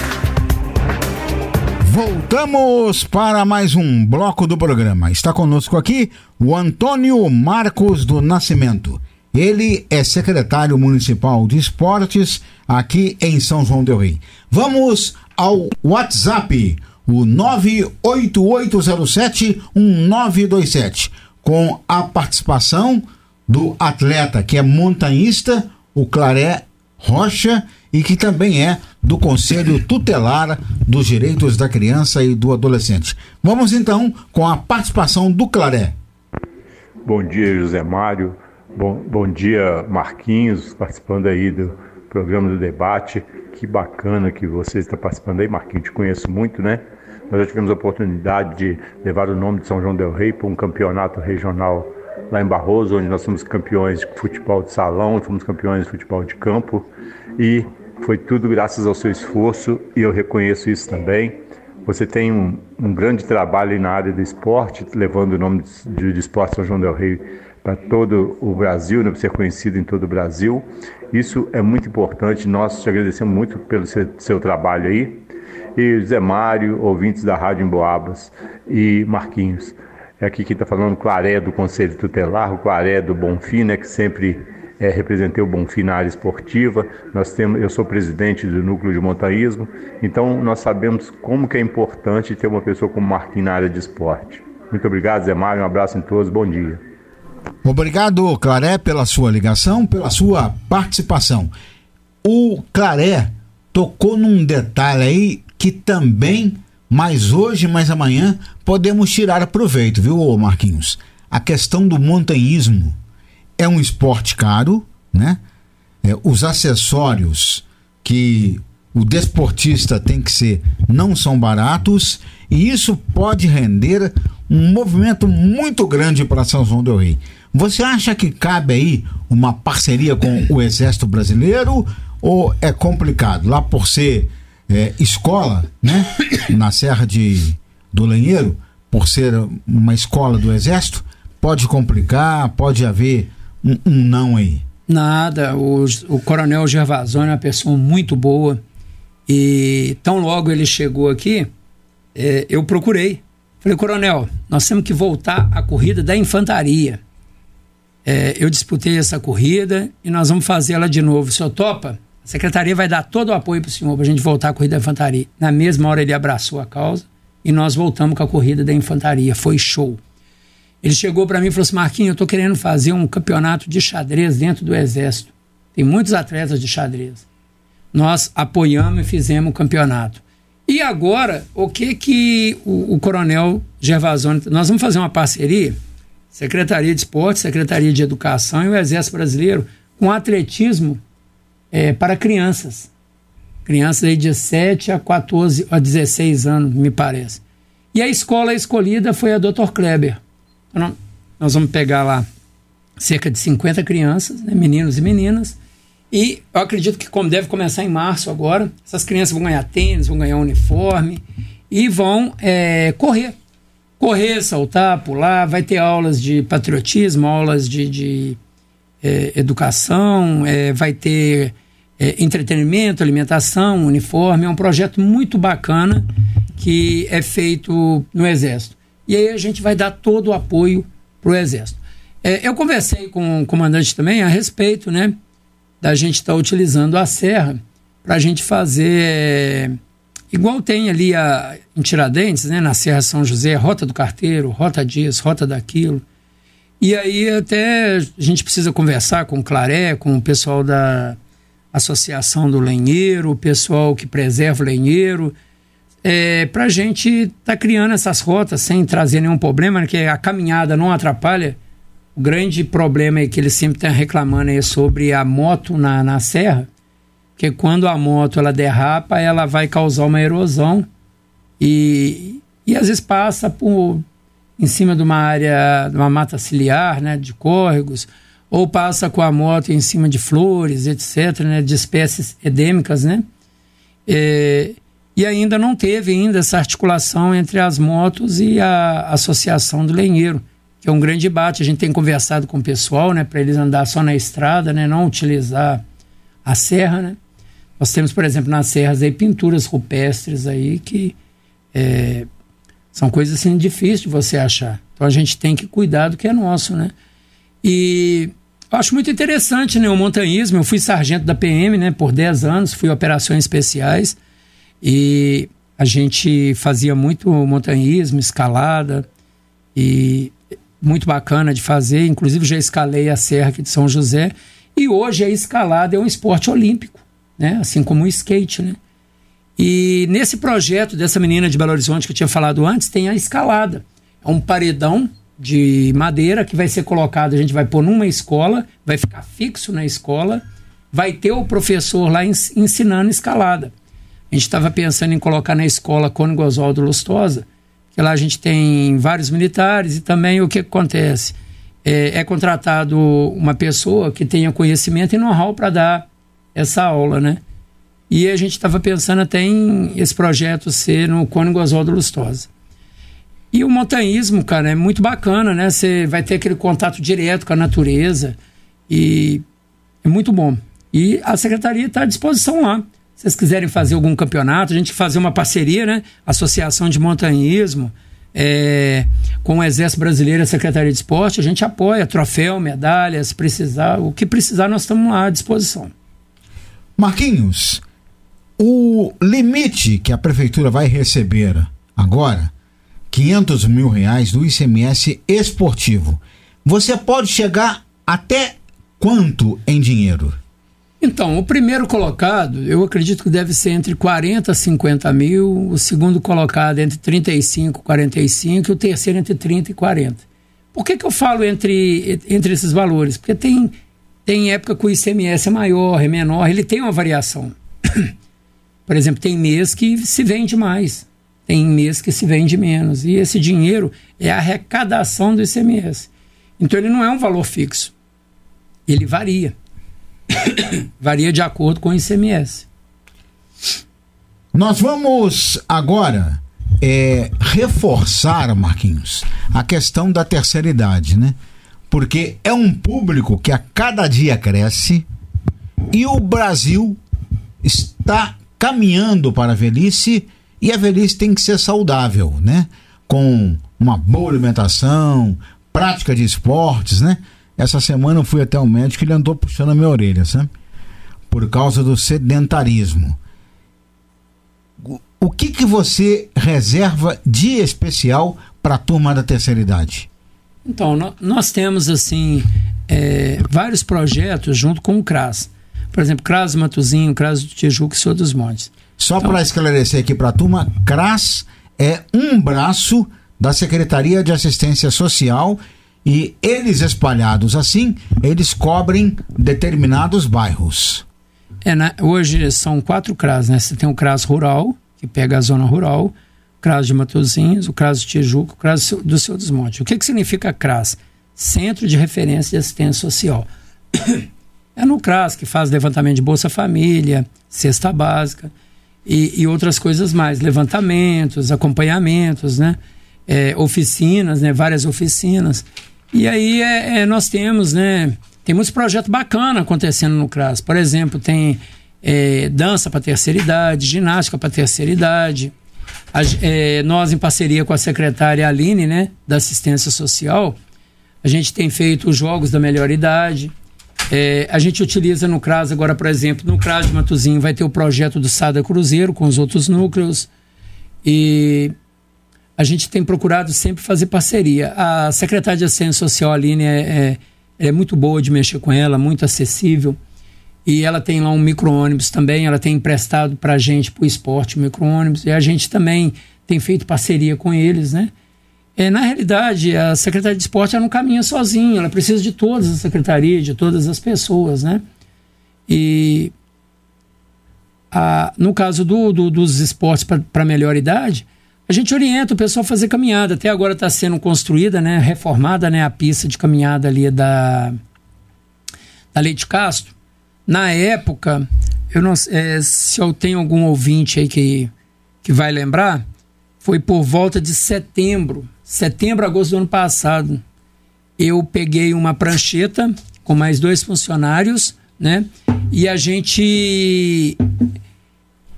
Speaker 2: Voltamos para mais um bloco do programa. Está conosco aqui o Antônio Marcos do Nascimento. Ele é secretário municipal de esportes aqui em São João del Rei. Vamos ao WhatsApp, o 988071927, com a participação do atleta que é montanhista, o Claré Rocha, e que também é do Conselho Tutelar dos Direitos da Criança e do Adolescente. Vamos então com a participação do Claré.
Speaker 4: Bom dia, José Mário. Bom, bom dia, Marquinhos, participando aí do programa do debate. Que bacana que você está participando aí, Marquinhos. Te conheço muito, né? Nós já tivemos a oportunidade de levar o nome de São João Del Rei para um campeonato regional lá em Barroso, onde nós fomos campeões de futebol de salão, fomos campeões de futebol de campo. E foi tudo graças ao seu esforço e eu reconheço isso também. Você tem um, um grande trabalho na área do esporte, levando o nome de, de Esporte São João Del Rei para todo o Brasil, né, para ser conhecido em todo o Brasil. Isso é muito importante. Nós te agradecemos muito pelo seu, seu trabalho aí. E Zé Mário, ouvintes da Rádio Emboabas e Marquinhos. É aqui quem está falando Claré do Conselho Tutelar, o Claré do Bonfim, né, que sempre é, representei o Bonfim na área esportiva. Nós temos, eu sou presidente do núcleo de montaísmo, então nós sabemos como que é importante ter uma pessoa como Marquinhos na área de esporte. Muito obrigado, Zé Mário, um abraço em todos, bom dia.
Speaker 2: Obrigado, Claré, pela sua ligação, pela sua participação. O Claré tocou num detalhe aí que também, mais hoje, mais amanhã, podemos tirar proveito, viu, Marquinhos? A questão do montanhismo é um esporte caro, né? É, os acessórios que o desportista tem que ser, não são baratos e isso pode render um movimento muito grande para São João del Rei. Você acha que cabe aí uma parceria com o Exército Brasileiro ou é complicado? Lá por ser é, escola, né? Na Serra de, do Lenheiro, por ser uma escola do Exército, pode complicar, pode haver um, um não aí.
Speaker 3: Nada, o, Coronel Gervasoni é uma pessoa muito boa e tão logo ele chegou aqui, é, eu procurei. Falei, Coronel, nós temos que voltar à corrida da infantaria. É, eu disputei essa corrida e nós vamos fazer ela de novo. O senhor topa? A secretaria vai dar todo o apoio para o senhor para a gente voltar à corrida da infantaria. Na mesma hora ele abraçou a causa e nós voltamos com a corrida da infantaria. Foi show. Ele chegou para mim e falou assim: Marquinhos, eu estou querendo fazer um campeonato de xadrez dentro do Exército. Tem muitos atletas de xadrez. Nós apoiamos e fizemos o campeonato. E agora, o que que o, o Coronel Gervasoni. Nós vamos fazer uma parceria, Secretaria de Esporte, Secretaria de Educação e o Exército Brasileiro, com atletismo é, para crianças. Crianças aí de 7 a 14 a 16 anos, me parece. E a escola escolhida foi a Dr. Kleber. Então, nós vamos pegar lá cerca de 50 crianças, né, meninos e meninas, e eu acredito que como deve começar em março agora, essas crianças vão ganhar tênis, vão ganhar uniforme e vão é, correr. Correr, saltar, pular, vai ter aulas de patriotismo, aulas de, de é, educação, é, vai ter é, entretenimento, alimentação, uniforme. É um projeto muito bacana que é feito no Exército. E aí a gente vai dar todo o apoio para o Exército. É, eu conversei com o comandante também a respeito né, da gente estar tá utilizando a serra para a gente fazer. Igual tem ali a, em Tiradentes, né, na Serra São José, Rota do Carteiro, Rota disso, Rota daquilo. E aí até a gente precisa conversar com o Claré, com o pessoal da Associação do Lenheiro, o pessoal que preserva o lenheiro, é, para a gente estar tá criando essas rotas sem trazer nenhum problema, né, que a caminhada não atrapalha. O grande problema é que eles sempre estão reclamando sobre a moto na, na serra, que quando a moto ela derrapa, ela vai causar uma erosão e, e às vezes passa por em cima de uma área, de uma mata ciliar, né, de córregos, ou passa com a moto em cima de flores, etc., né, de espécies endêmicas, né? É, e ainda não teve ainda essa articulação entre as motos e a associação do lenheiro, que é um grande debate. A gente tem conversado com o pessoal, né, para eles andar só na estrada, né, não utilizar a serra, né? Nós temos, por exemplo, nas serras aí pinturas rupestres aí que é, são coisas assim difíceis de você achar. Então a gente tem que cuidar do que é nosso, né? E eu acho muito interessante, né, o montanhismo. Eu fui sargento da PM, né, por 10 anos, fui operações especiais. E a gente fazia muito montanhismo, escalada, e muito bacana de fazer. Inclusive, já escalei a Serra aqui de São José. E hoje a escalada é um esporte olímpico, né? assim como o skate. Né? E nesse projeto dessa menina de Belo Horizonte que eu tinha falado antes, tem a escalada. É um paredão de madeira que vai ser colocado, a gente vai pôr numa escola, vai ficar fixo na escola, vai ter o professor lá ensinando escalada. A gente estava pensando em colocar na escola Cônigo Oswaldo Lustosa, que lá a gente tem vários militares e também o que acontece? É, é contratado uma pessoa que tenha conhecimento e know-how para dar essa aula, né? E a gente estava pensando até em esse projeto ser no Cônigo Oswaldo Lustosa. E o montanhismo, cara, é muito bacana, né? Você vai ter aquele contato direto com a natureza e é muito bom. E a secretaria está à disposição lá vocês quiserem fazer algum campeonato, a gente fazer uma parceria, né? Associação de Montanhismo, é, com o Exército Brasileiro a Secretaria de Esporte, a gente apoia troféu, medalhas, precisar, o que precisar, nós estamos lá à disposição.
Speaker 2: Marquinhos, o limite que a prefeitura vai receber agora, 500 mil reais do ICMS esportivo, você pode chegar até quanto em dinheiro?
Speaker 3: Então, o primeiro colocado, eu acredito que deve ser entre 40 e 50 mil, o segundo colocado entre 35 e 45 e o terceiro entre 30 e 40. Por que, que eu falo entre, entre esses valores? Porque tem, tem época que o ICMS é maior, é menor, ele tem uma variação. Por exemplo, tem mês que se vende mais, tem mês que se vende menos. E esse dinheiro é a arrecadação do ICMS. Então ele não é um valor fixo. Ele varia. varia de acordo com o ICMS.
Speaker 2: Nós vamos agora é, reforçar, Marquinhos, a questão da terceira idade, né? Porque é um público que a cada dia cresce e o Brasil está caminhando para a velhice e a velhice tem que ser saudável, né? Com uma boa alimentação, prática de esportes, né? Essa semana eu fui até o médico e ele andou puxando a minha orelha, sabe? Por causa do sedentarismo. O que que você reserva de especial para a turma da terceira idade?
Speaker 3: Então, nós temos assim é, vários projetos junto com o CRAS. Por exemplo, CRAS Matuzinho, CRAS do Tijuca e Senhor dos Montes.
Speaker 2: Só então, para esclarecer aqui para a turma, CRAS é um braço da Secretaria de Assistência Social e eles espalhados assim, eles cobrem determinados bairros.
Speaker 3: É, né? Hoje são quatro CRAS, né? Você tem o CRAS rural, que pega a zona rural, o CRAS de Matozinhos, o CRAS de Tijuca, o CRAS do Senhor dos Montes. O que, que significa CRAS? Centro de Referência de Assistência Social. É no CRAS que faz levantamento de Bolsa Família, cesta básica e, e outras coisas mais, levantamentos, acompanhamentos, né? É, oficinas, né? Várias oficinas. E aí é, é, nós temos, né? Tem muitos projetos bacanas acontecendo no CRAS. Por exemplo, tem é, dança para terceira idade, ginástica para terceira idade. A, é, nós, em parceria com a secretária Aline, né, da assistência social, a gente tem feito os jogos da melhor idade. É, a gente utiliza no CRAS agora, por exemplo, no CRAS de Matuzinho vai ter o projeto do Sada Cruzeiro com os outros núcleos. E a gente tem procurado sempre fazer parceria. A secretária de Assistência Social, Aline, é, é, é muito boa de mexer com ela, muito acessível. E ela tem lá um micro-ônibus também, ela tem emprestado para a gente, para o esporte, o micro-ônibus. E a gente também tem feito parceria com eles, né? É, na realidade, a Secretaria de Esporte ela não caminha sozinha, ela precisa de todas as secretarias, de todas as pessoas, né? E a, no caso do, do dos esportes para melhor idade, a gente orienta o pessoal a fazer caminhada. Até agora está sendo construída, né, reformada né, a pista de caminhada ali da, da Leite Castro. Na época, eu não é, se eu tenho algum ouvinte aí que, que vai lembrar, foi por volta de setembro, setembro, agosto do ano passado. Eu peguei uma prancheta com mais dois funcionários, né? E a gente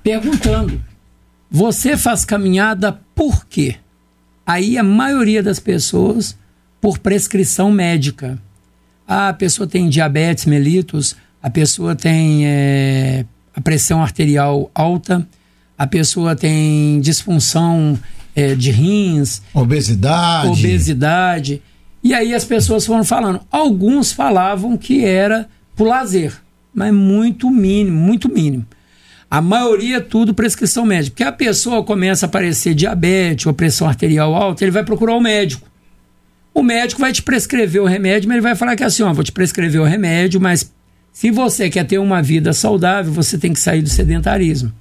Speaker 3: perguntando você faz caminhada por quê? Aí a maioria das pessoas por prescrição médica. Ah, a pessoa tem diabetes mellitus, a pessoa tem é, a pressão arterial alta, a pessoa tem disfunção é, de rins,
Speaker 2: obesidade.
Speaker 3: obesidade. E aí as pessoas foram falando. Alguns falavam que era por lazer, mas muito mínimo, muito mínimo. A maioria tudo prescrição médica. Porque a pessoa começa a aparecer diabetes ou pressão arterial alta, ele vai procurar o médico. O médico vai te prescrever o remédio, mas ele vai falar que é assim, ó, vou te prescrever o remédio, mas se você quer ter uma vida saudável, você tem que sair do sedentarismo.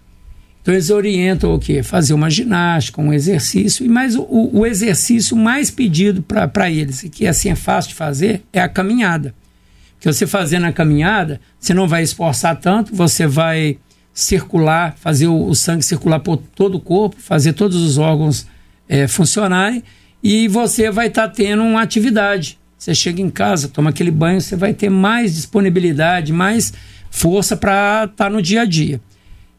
Speaker 3: Então eles orientam o quê? Fazer uma ginástica, um exercício, e mais o, o exercício mais pedido para eles, e que assim é fácil de fazer, é a caminhada. Porque você fazendo a caminhada, você não vai esforçar tanto, você vai circular, fazer o, o sangue circular por todo o corpo, fazer todos os órgãos é, funcionarem e você vai estar tá tendo uma atividade. Você chega em casa, toma aquele banho, você vai ter mais disponibilidade, mais força para estar tá no dia a dia.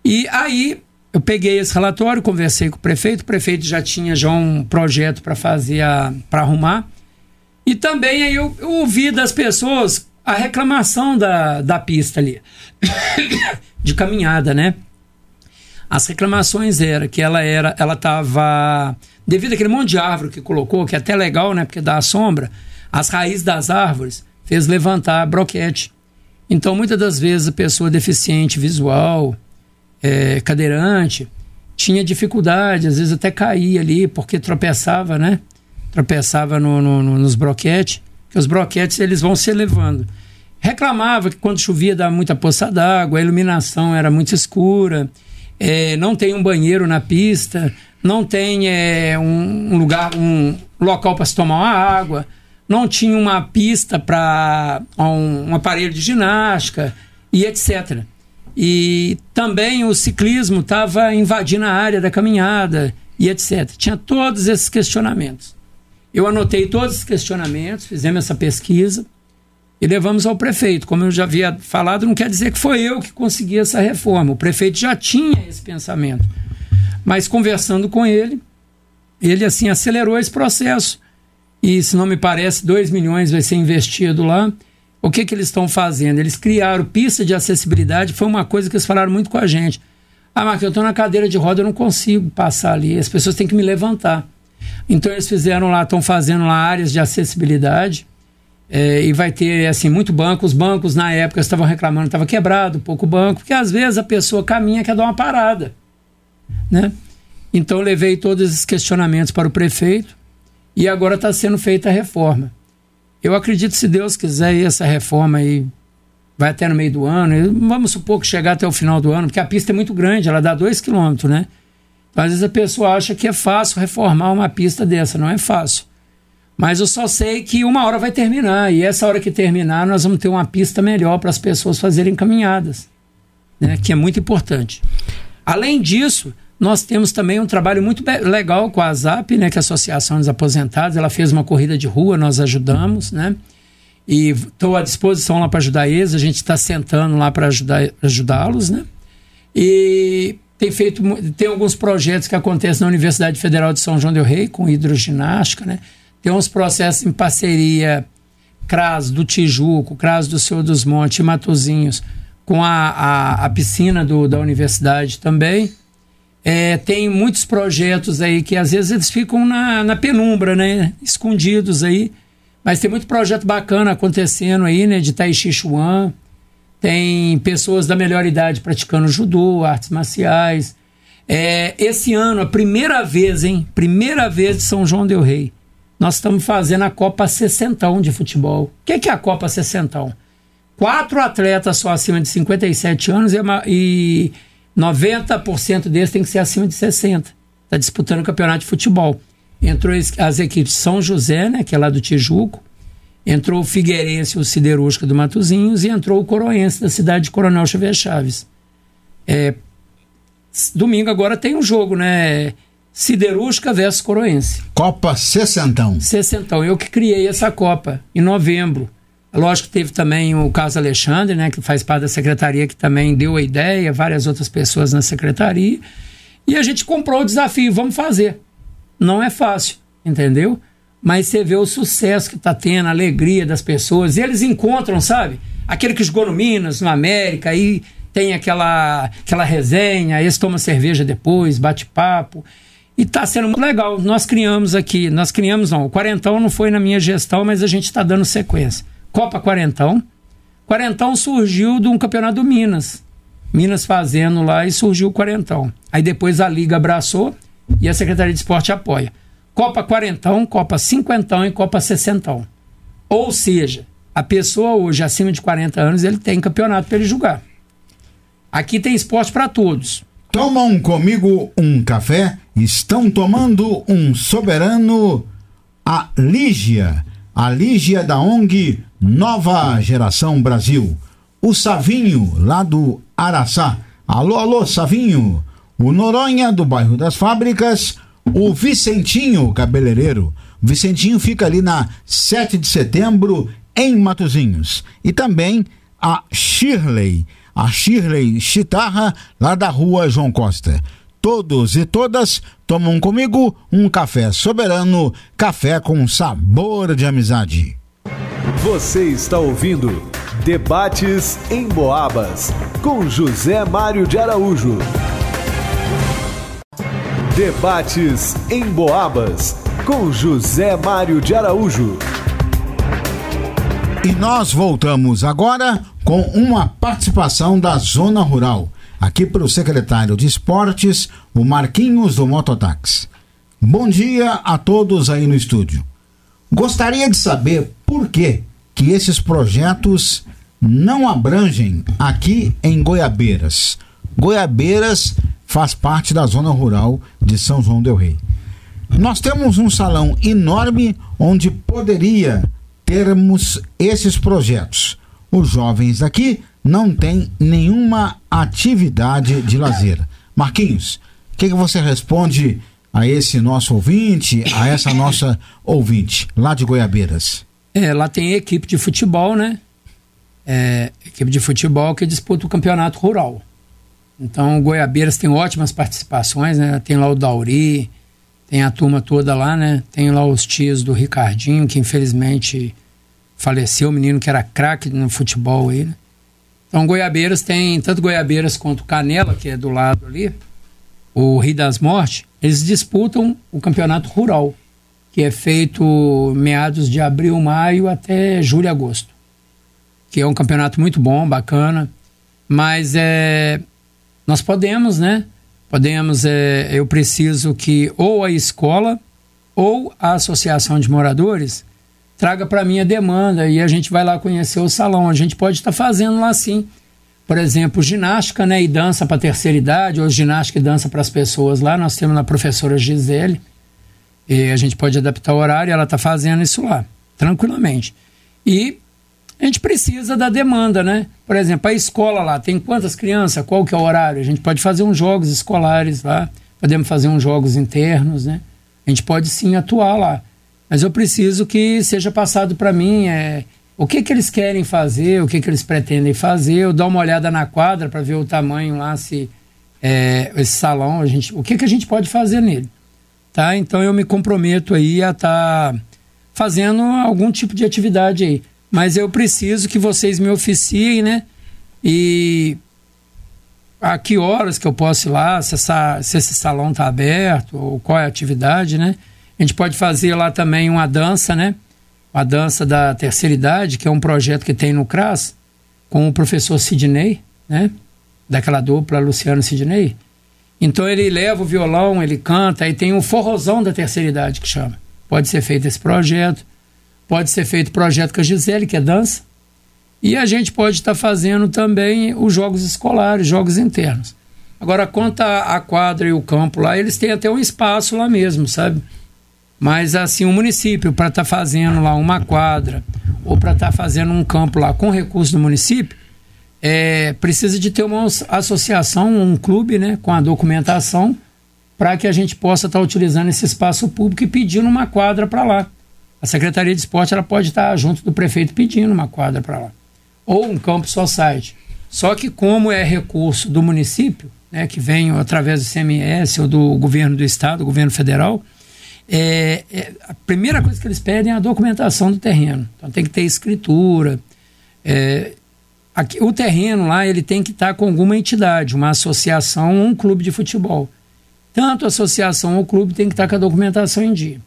Speaker 3: E aí eu peguei esse relatório, conversei com o prefeito, o prefeito já tinha já um projeto para fazer para arrumar. E também aí eu, eu ouvi das pessoas a reclamação da, da pista ali de caminhada, né? As reclamações era que ela era, ela estava devido àquele monte de árvore que colocou, que é até legal, né? Porque dá sombra, as raízes das árvores fez levantar broquete. Então, muitas das vezes a pessoa deficiente visual, é, cadeirante, tinha dificuldade, às vezes até caía ali porque tropeçava, né? Tropeçava no, no, no, nos broquetes, que os broquetes eles vão se elevando reclamava que quando chovia dava muita poça d'água, a iluminação era muito escura, é, não tem um banheiro na pista, não tem é, um, um, lugar, um local para se tomar uma água, não tinha uma pista para um, um aparelho de ginástica e etc. E também o ciclismo estava invadindo a área da caminhada e etc. Tinha todos esses questionamentos. Eu anotei todos esses questionamentos, fizemos essa pesquisa e levamos ao prefeito. Como eu já havia falado, não quer dizer que foi eu que consegui essa reforma. O prefeito já tinha esse pensamento. Mas conversando com ele, ele assim acelerou esse processo. E se não me parece, 2 milhões vai ser investido lá. O que, que eles estão fazendo? Eles criaram pista de acessibilidade, foi uma coisa que eles falaram muito com a gente. Ah, Marcos, eu estou na cadeira de roda, eu não consigo passar ali, as pessoas têm que me levantar. Então eles fizeram lá, estão fazendo lá áreas de acessibilidade é, e vai ter assim muito banco. Os bancos na época estavam reclamando, estava quebrado, pouco banco, porque às vezes a pessoa caminha quer dar uma parada, né? Então levei todos esses questionamentos para o prefeito e agora está sendo feita a reforma. Eu acredito, se Deus quiser, essa reforma aí vai até no meio do ano. Vamos supor que chegar até o final do ano, porque a pista é muito grande, ela dá 2 km, né? Às vezes a pessoa acha que é fácil reformar uma pista dessa, não é fácil. Mas eu só sei que uma hora vai terminar, e essa hora que terminar, nós vamos ter uma pista melhor para as pessoas fazerem caminhadas, né? que é muito importante. Além disso, nós temos também um trabalho muito legal com a ZAP, né, que é a Associação dos Aposentados. Ela fez uma corrida de rua, nós ajudamos, né? E estou à disposição lá para ajudar eles. A gente está sentando lá para ajudá-los, né? E tem feito tem alguns projetos que acontecem na Universidade Federal de São João del Rei com hidroginástica, né? Tem uns processos em parceria CRAS do Tijuco, CRAS do Senhor dos Montes, Matozinhos, com a, a, a piscina do, da universidade também. É, tem muitos projetos aí que às vezes eles ficam na, na penumbra, né? Escondidos aí. Mas tem muito projeto bacana acontecendo aí, né? De Tai Chi Chuan. Tem pessoas da melhor idade praticando judô, artes marciais. É, esse ano, a primeira vez, hein? Primeira vez de São João Del Rei. Nós estamos fazendo a Copa 60 de futebol. O que, que é a Copa 60? Quatro atletas só acima de 57 anos e, e 90% deles tem que ser acima de 60. Está disputando o campeonato de futebol. Entrou as equipes São José, né, que é lá do Tijuco, entrou o Figueirense, o Siderúrgica do Matozinhos, e entrou o Coroense, da cidade de Coronel Xavier Chaves. É, domingo agora tem um jogo, né? Siderúrgica versus Coroense.
Speaker 2: Copa Sessentão.
Speaker 3: Sessentão. Eu que criei essa Copa, em novembro. Lógico que teve também o caso Alexandre, né, que faz parte da secretaria, que também deu a ideia, várias outras pessoas na secretaria. E a gente comprou o desafio, vamos fazer. Não é fácil, entendeu? Mas você vê o sucesso que está tendo, a alegria das pessoas. E eles encontram, sabe? Aquele que jogou no Minas, no América, aí tem aquela, aquela resenha, esse toma cerveja depois, bate papo. E está sendo muito legal. Nós criamos aqui, nós criamos não, o Quarentão não foi na minha gestão, mas a gente está dando sequência. Copa Quarentão. Quarentão surgiu de um campeonato do Minas. Minas fazendo lá e surgiu o Quarentão. Aí depois a Liga abraçou e a Secretaria de Esporte apoia. Copa Quarentão, Copa Cinquentão e Copa Sessentão. Ou seja, a pessoa hoje acima de 40 anos ele tem campeonato para ele jogar. Aqui tem esporte para todos.
Speaker 2: Tomam comigo um café? Estão tomando um soberano a Lígia. A Lígia da ONG Nova Geração Brasil. O Savinho, lá do Araçá. Alô, alô, Savinho. O Noronha, do bairro das Fábricas. O Vicentinho, cabeleireiro. O Vicentinho fica ali na 7 de setembro, em Matozinhos. E também a Shirley, a Shirley Chitarra, lá da rua João Costa. Todos e todas tomam comigo um café soberano, café com sabor de amizade.
Speaker 1: Você está ouvindo Debates em Boabas com José Mário de Araújo. Debates em Boabas com José Mário de Araújo.
Speaker 2: E nós voltamos agora com uma participação da Zona Rural, aqui para o secretário de Esportes, o Marquinhos do Mototáxi. Bom dia a todos aí no estúdio. Gostaria de saber por que, que esses projetos não abrangem aqui em Goiabeiras. Goiabeiras faz parte da zona rural de São João del Rei. Nós temos um salão enorme onde poderia termos esses projetos. Os jovens aqui não têm nenhuma atividade de lazer. Marquinhos, o que, que você responde a esse nosso ouvinte, a essa nossa ouvinte, lá de Goiabeiras?
Speaker 3: É, lá tem equipe de futebol, né? É, equipe de futebol que disputa o campeonato rural. Então, Goiabeiras tem ótimas participações, né? Tem lá o Dauri, tem a turma toda lá, né? Tem lá os tios do Ricardinho, que infelizmente faleceu, o menino que era craque no futebol aí, né? Então, Goiabeiras tem tanto Goiabeiras quanto Canela, que é do lado ali, o Rio das Mortes, eles disputam o campeonato rural, que é feito meados de abril, maio até julho, agosto. Que é um campeonato muito bom, bacana. Mas é, nós podemos, né? Podemos, é, eu preciso que ou a escola ou a associação de moradores traga para mim a demanda e a gente vai lá conhecer o salão. A gente pode estar tá fazendo lá sim por exemplo, ginástica né, e dança para terceira idade, ou ginástica e dança para as pessoas lá. Nós temos a professora Gisele, e a gente pode adaptar o horário, ela está fazendo isso lá, tranquilamente. E a gente precisa da demanda, né? Por exemplo, a escola lá tem quantas crianças? Qual que é o horário? A gente pode fazer uns jogos escolares lá, podemos fazer uns jogos internos, né? A gente pode sim atuar lá. Mas eu preciso que seja passado para mim é, o que, que eles querem fazer, o que, que eles pretendem fazer. Eu dou uma olhada na quadra para ver o tamanho lá, se é, esse salão, a gente, o que, que a gente pode fazer nele. Tá? Então eu me comprometo aí a estar tá fazendo algum tipo de atividade aí. Mas eu preciso que vocês me oficiem, né? E a que horas que eu posso ir lá, se, essa, se esse salão está aberto, ou qual é a atividade, né? A gente pode fazer lá também uma dança, né? a dança da terceira idade, que é um projeto que tem no CRAS, com o professor Sidney, né? Daquela dupla Luciano Sidney. Então ele leva o violão, ele canta, aí tem o forrozão da terceira idade que chama. Pode ser feito esse projeto, pode ser feito projeto com a Gisele, que é dança, e a gente pode estar tá fazendo também os jogos escolares, jogos internos. Agora, quanto à quadra e o campo lá, eles têm até um espaço lá mesmo, sabe? Mas assim, o município, para estar tá fazendo lá uma quadra ou para estar tá fazendo um campo lá com recurso do município, é, precisa de ter uma associação, um clube, né, com a documentação, para que a gente possa estar tá utilizando esse espaço público e pedindo uma quadra para lá. A Secretaria de Esporte ela pode estar junto do prefeito pedindo uma quadra para lá. Ou um campo site. Só que como é recurso do município, né, que vem através do CMS ou do governo do estado, do governo federal, é, é, a primeira coisa que eles pedem é a documentação do terreno. Então tem que ter escritura. É, aqui, o terreno lá ele tem que estar com alguma entidade, uma associação ou um clube de futebol. Tanto a associação ou o clube tem que estar com a documentação em dia.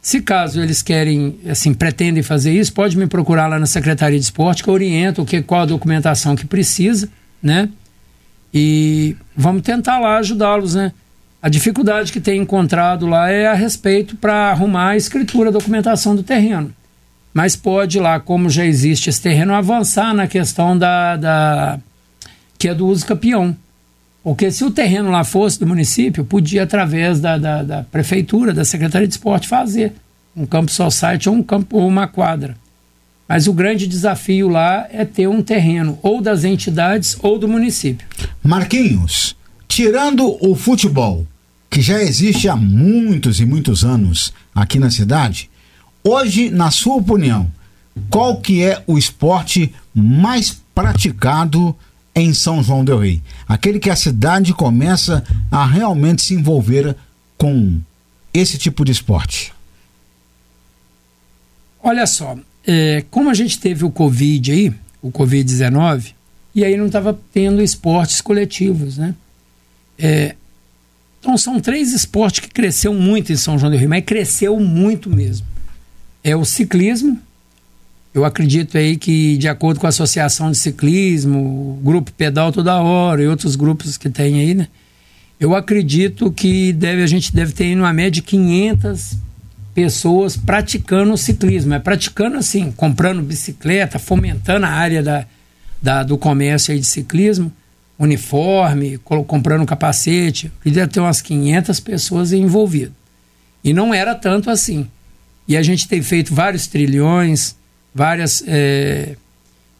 Speaker 3: Se caso eles querem, assim, pretendem fazer isso, pode me procurar lá na Secretaria de Esporte, que eu oriento o que, qual a documentação que precisa, né? E vamos tentar lá ajudá-los, né? A dificuldade que tem encontrado lá é a respeito para arrumar a escritura, a documentação do terreno. Mas pode lá, como já existe esse terreno, avançar na questão da, da que é do uso capião. Porque se o terreno lá fosse do município, podia, através da, da, da prefeitura, da Secretaria de Esporte, fazer um campo society ou um campo ou uma quadra. Mas o grande desafio lá é ter um terreno ou das entidades ou do município.
Speaker 2: Marquinhos, tirando o futebol, que já existe há muitos e muitos anos aqui na cidade, hoje, na sua opinião, qual que é o esporte mais praticado em São João del Rei? Aquele que a cidade começa a realmente se envolver com esse tipo de esporte.
Speaker 3: Olha só, é, como a gente teve o Covid aí, o Covid-19, e aí não estava tendo esportes coletivos, né? É, então são três esportes que cresceu muito em São João do Rio, mas cresceu muito mesmo. É o ciclismo. Eu acredito aí que, de acordo com a Associação de Ciclismo, Grupo Pedal Toda Hora e outros grupos que tem aí, né? Eu acredito que deve, a gente deve ter uma média de 500 pessoas praticando ciclismo. É praticando assim, comprando bicicleta, fomentando a área da, da do comércio aí de ciclismo uniforme, comprando capacete. Devia ter umas 500 pessoas envolvidas. E não era tanto assim. E a gente tem feito vários trilhões, várias. É...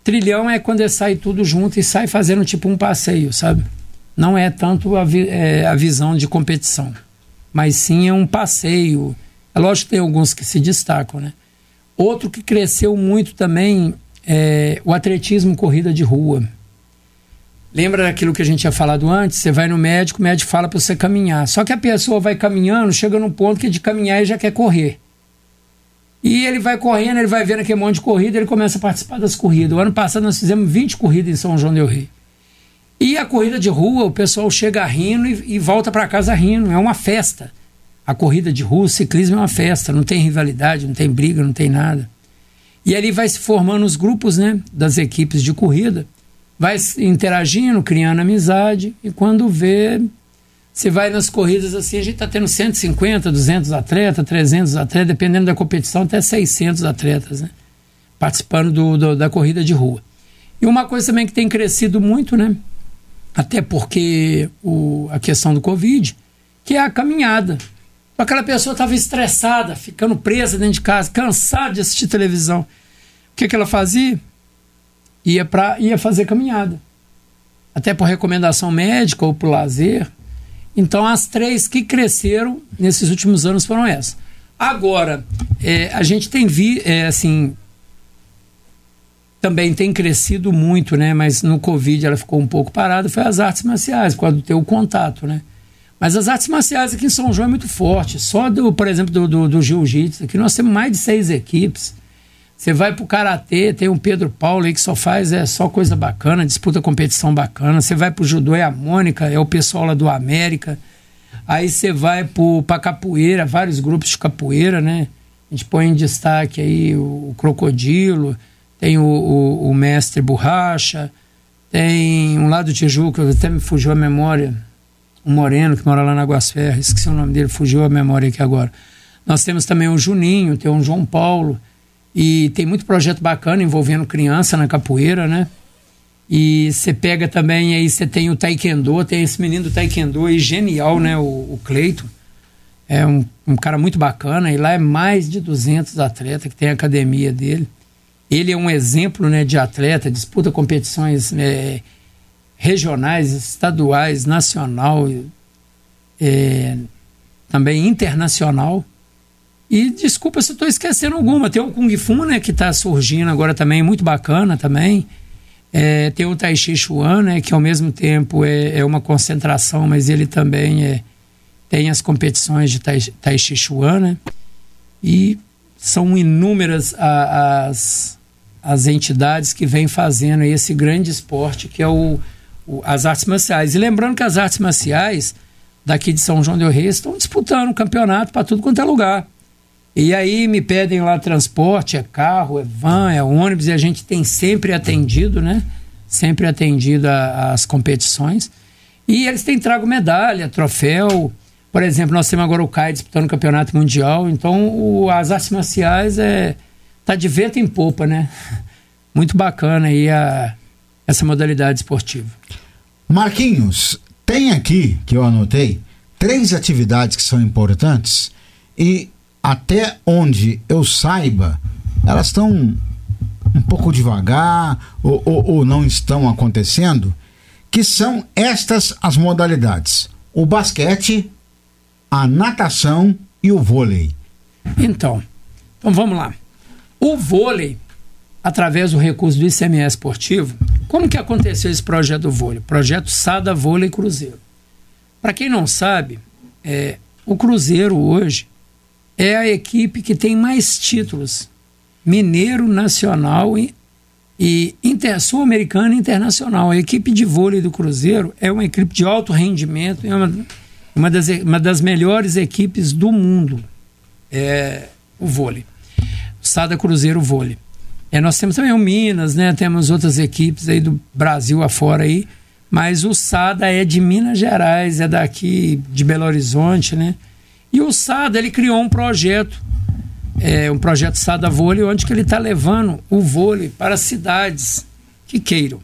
Speaker 3: Trilhão é quando sai tudo junto e sai fazendo tipo um passeio, sabe? Não é tanto a, vi... é, a visão de competição, mas sim é um passeio. É lógico que tem alguns que se destacam, né? Outro que cresceu muito também é o atletismo corrida de rua. Lembra daquilo que a gente tinha falado antes? Você vai no médico, o médico fala para você caminhar. Só que a pessoa vai caminhando, chega num ponto que de caminhar ele já quer correr. E ele vai correndo, ele vai vendo aquele monte de corrida, ele começa a participar das corridas. O ano passado nós fizemos 20 corridas em São João del Rei. E a corrida de rua, o pessoal chega rindo e, e volta para casa rindo. É uma festa. A corrida de rua, o ciclismo é uma festa. Não tem rivalidade, não tem briga, não tem nada. E ali vai se formando os grupos né, das equipes de corrida vai interagindo, criando amizade, e quando vê, você vai nas corridas assim, a gente está tendo 150, 200 atletas, 300 atletas, dependendo da competição, até 600 atletas, né? Participando do, do, da corrida de rua. E uma coisa também que tem crescido muito, né? Até porque o, a questão do Covid, que é a caminhada. Aquela pessoa estava estressada, ficando presa dentro de casa, cansada de assistir televisão. O que, que ela fazia? ia, pra, ia fazer caminhada. Até por recomendação médica ou por lazer. Então, as três que cresceram nesses últimos anos foram essas. Agora, é, a gente tem vi, é, assim, também tem crescido muito, né? Mas no Covid ela ficou um pouco parada, foi as artes marciais, por causa do teu contato, né? Mas as artes marciais aqui em São João é muito forte. Só, do, por exemplo, do, do, do jiu-jitsu, aqui nós temos mais de seis equipes. Você vai pro karatê, tem um Pedro Paulo aí que só faz é só coisa bacana, disputa competição bacana. Você vai pro judô é a Mônica, é o pessoal lá do América. Aí você vai pro pra capoeira, vários grupos de capoeira, né? A gente põe em destaque aí o, o Crocodilo, tem o, o, o, Mestre Borracha, tem um lado do Tijuca, até me fugiu a memória, um moreno que mora lá na Águas Ferras, esqueci o nome dele, fugiu a memória aqui agora. Nós temos também o Juninho, tem o João Paulo, e tem muito projeto bacana envolvendo criança na capoeira, né? E você pega também, aí você tem o Taekwondo, tem esse menino do Taekwondo aí, genial, né? O, o Cleito. É um, um cara muito bacana. E lá é mais de 200 atletas que tem a academia dele. Ele é um exemplo né, de atleta, disputa competições é, regionais, estaduais, nacional, é, também internacional. E desculpa se eu estou esquecendo alguma. Tem o Kung Fu, né, que está surgindo agora também, muito bacana também. É, tem o Tai Chi Chuan, né, que ao mesmo tempo é, é uma concentração, mas ele também é, tem as competições de Tai, tai Chi Chuan, né? E são inúmeras a, as, as entidades que vêm fazendo esse grande esporte que é o, o, as artes marciais. E lembrando que as artes marciais daqui de São João del Rei estão disputando um campeonato para tudo quanto é lugar. E aí me pedem lá transporte, é carro, é van, é ônibus, e a gente tem sempre atendido, né? Sempre atendido às competições. E eles têm trago medalha, troféu. Por exemplo, nós temos agora o CAI disputando o campeonato mundial. Então, o, as artes marciais é tá de vento em popa, né? Muito bacana aí a, essa modalidade esportiva.
Speaker 2: Marquinhos, tem aqui que eu anotei três atividades que são importantes e até onde eu saiba, elas estão um pouco devagar ou, ou, ou, não estão acontecendo, que são estas as modalidades: o basquete, a natação e o vôlei.
Speaker 3: Então, então vamos lá. O vôlei, através do recurso do ICMS esportivo, como que aconteceu esse projeto do vôlei? Projeto Sada Vôlei Cruzeiro. Para quem não sabe, é, o Cruzeiro hoje é a equipe que tem mais títulos. Mineiro, Nacional e, e Sul-Americana e Internacional. A equipe de vôlei do Cruzeiro é uma equipe de alto rendimento, é uma, uma, das, uma das melhores equipes do mundo. É o vôlei. Sada Cruzeiro Vôlei. É, nós temos também o Minas, né? Temos outras equipes aí do Brasil afora aí, mas o Sada é de Minas Gerais, é daqui de Belo Horizonte, né? E o Sada ele criou um projeto, é, um projeto Sada Vôlei, onde que ele está levando o vôlei para cidades que queiram.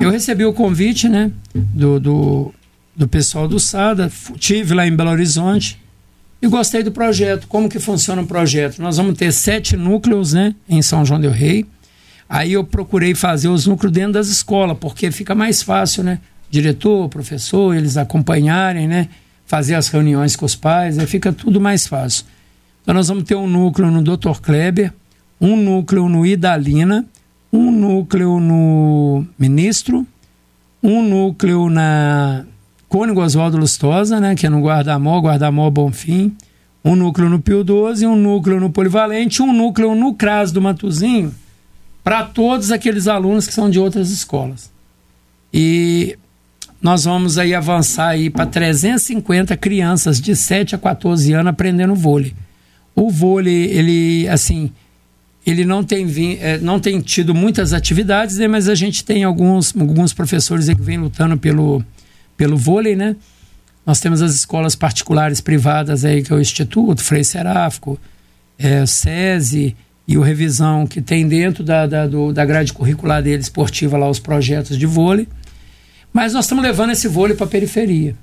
Speaker 3: eu recebi o convite, né, do, do, do pessoal do SADA, tive lá em Belo Horizonte e gostei do projeto. Como que funciona o projeto? Nós vamos ter sete núcleos, né, em São João del Rei. Aí eu procurei fazer os núcleos dentro das escolas, porque fica mais fácil, né? Diretor, professor, eles acompanharem, né? Fazer as reuniões com os pais, aí fica tudo mais fácil. Então nós vamos ter um núcleo no Dr. Kleber, um núcleo no Idalina, um núcleo no Ministro, um núcleo na Cônigo Oswaldo Lustosa, né, que é no Guardamó, Guardamó Bonfim, um núcleo no Pio 12, um núcleo no Polivalente, um núcleo no CRAS do Matuzinho, para todos aqueles alunos que são de outras escolas. E nós vamos aí avançar aí para 350 crianças de 7 a 14 anos aprendendo vôlei. O vôlei, ele assim, ele não tem, é, não tem tido muitas atividades, né, mas a gente tem alguns, alguns professores que vêm lutando pelo, pelo vôlei, né? Nós temos as escolas particulares privadas aí, que é o Instituto, Frei Seráfico, é, SESI, e o Revisão, que tem dentro da, da, do, da grade curricular dele esportiva lá os projetos de vôlei. Mas nós estamos levando esse vôlei para a periferia.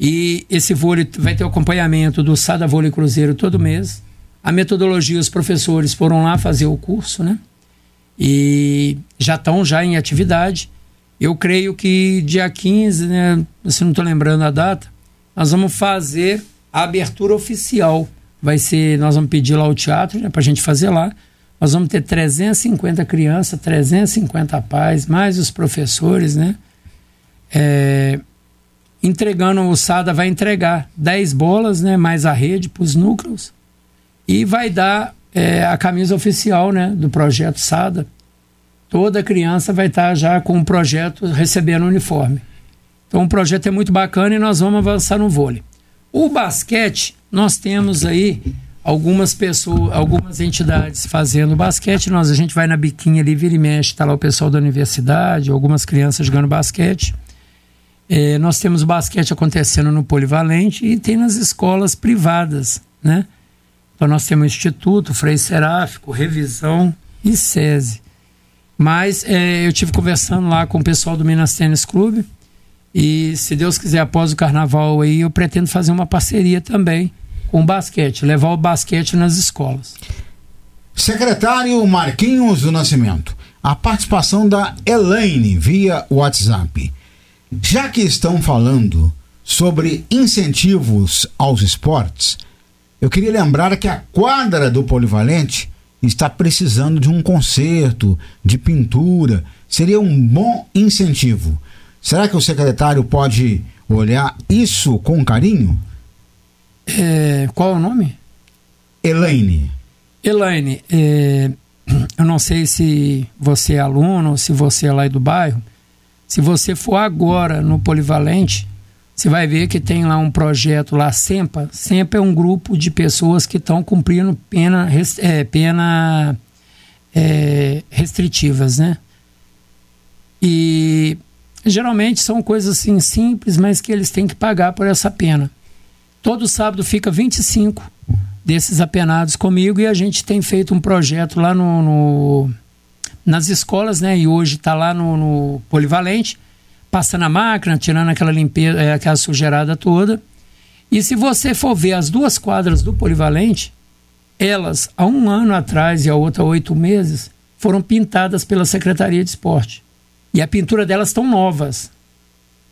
Speaker 3: E esse vôlei vai ter o acompanhamento do Sada Vôlei Cruzeiro todo mês. A metodologia, os professores foram lá fazer o curso, né? E já estão já em atividade. Eu creio que dia 15, né? Se não estou lembrando a data, nós vamos fazer a abertura oficial vai ser, nós vamos pedir lá o teatro, né, para a gente fazer lá. Nós vamos ter 350 crianças, 350 pais, mais os professores, né? É, entregando, o SADA vai entregar 10 bolas, né? Mais a rede para os núcleos. E vai dar é, a camisa oficial, né? Do projeto SADA. Toda criança vai estar tá já com o projeto recebendo o uniforme. Então o projeto é muito bacana e nós vamos avançar no vôlei. O basquete, nós temos aí algumas pessoas, algumas entidades fazendo basquete. Nós a gente vai na biquinha ali, vira e mexe, tá lá o pessoal da universidade, algumas crianças jogando basquete. É, nós temos basquete acontecendo no Polivalente e tem nas escolas privadas, né? Então nós temos Instituto, Frei Seráfico, Revisão e SESI. Mas é, eu tive conversando lá com o pessoal do Minas Tênis Clube e se Deus quiser, após o carnaval aí, eu pretendo fazer uma parceria também com o basquete, levar o basquete nas escolas.
Speaker 2: Secretário Marquinhos do Nascimento, a participação da Elaine via WhatsApp. Já que estão falando sobre incentivos aos esportes, eu queria lembrar que a quadra do Polivalente está precisando de um conserto, de pintura. Seria um bom incentivo. Será que o secretário pode olhar isso com carinho?
Speaker 3: É, qual é o nome?
Speaker 2: Elaine.
Speaker 3: Elaine, é, eu não sei se você é aluno, se você é lá do bairro. Se você for agora no Polivalente, você vai ver que tem lá um projeto lá, SEMPA. SEMPA é um grupo de pessoas que estão cumprindo pena, é, pena é, restritivas, né? E Geralmente são coisas assim simples, mas que eles têm que pagar por essa pena. Todo sábado fica 25 desses apenados comigo e a gente tem feito um projeto lá no, no nas escolas, né? E hoje está lá no, no, polivalente, passando a máquina, tirando aquela limpeza, é, aquela sujeirada toda. E se você for ver as duas quadras do polivalente, elas há um ano atrás e a outra há oito meses foram pintadas pela Secretaria de Esporte. E a pintura delas estão novas.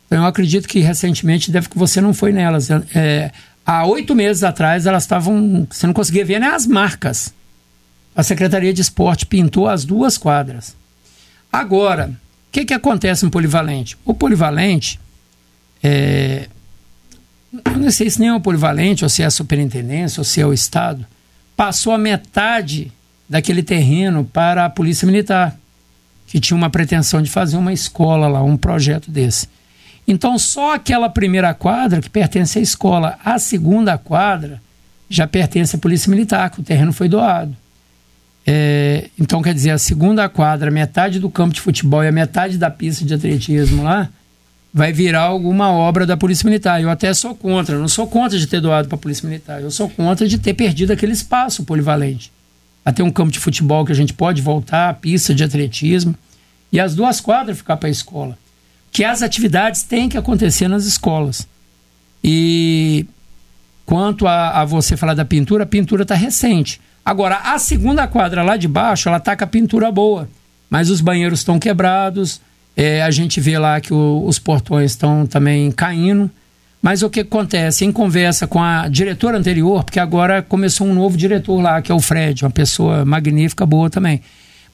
Speaker 3: Então eu acredito que recentemente deve que você não foi nelas. É, há oito meses atrás elas estavam. Você não conseguia ver nem as marcas. A Secretaria de Esporte pintou as duas quadras. Agora, o que, que acontece no polivalente? O polivalente. É, não sei se nem é o polivalente, ou se é a superintendência, ou se é o Estado, passou a metade daquele terreno para a Polícia Militar que tinha uma pretensão de fazer uma escola lá, um projeto desse. Então, só aquela primeira quadra que pertence à escola, a segunda quadra já pertence à Polícia Militar, que o terreno foi doado. É, então, quer dizer, a segunda quadra, metade do campo de futebol e a metade da pista de atletismo lá, vai virar alguma obra da Polícia Militar. Eu até sou contra, não sou contra de ter doado para a Polícia Militar, eu sou contra de ter perdido aquele espaço polivalente a ter um campo de futebol que a gente pode voltar, pista de atletismo. e as duas quadras ficar para a escola. Que as atividades têm que acontecer nas escolas. E quanto a, a você falar da pintura, a pintura está recente. Agora, a segunda quadra lá de baixo, ela está com a pintura boa, mas os banheiros estão quebrados, é, a gente vê lá que o, os portões estão também caindo. Mas o que acontece? Em conversa com a diretora anterior, porque agora começou um novo diretor lá, que é o Fred, uma pessoa magnífica, boa também.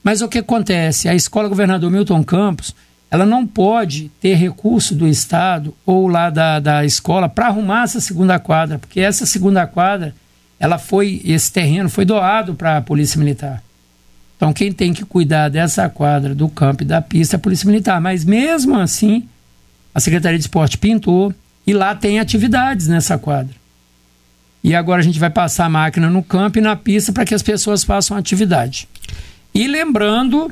Speaker 3: Mas o que acontece? A escola governador Milton Campos, ela não pode ter recurso do Estado ou lá da, da escola para arrumar essa segunda quadra, porque essa segunda quadra, ela foi, esse terreno foi doado para a Polícia Militar. Então quem tem que cuidar dessa quadra, do campo e da pista é a Polícia Militar. Mas mesmo assim, a Secretaria de Esporte pintou e lá tem atividades nessa quadra. E agora a gente vai passar a máquina no campo e na pista para que as pessoas façam atividade. E lembrando,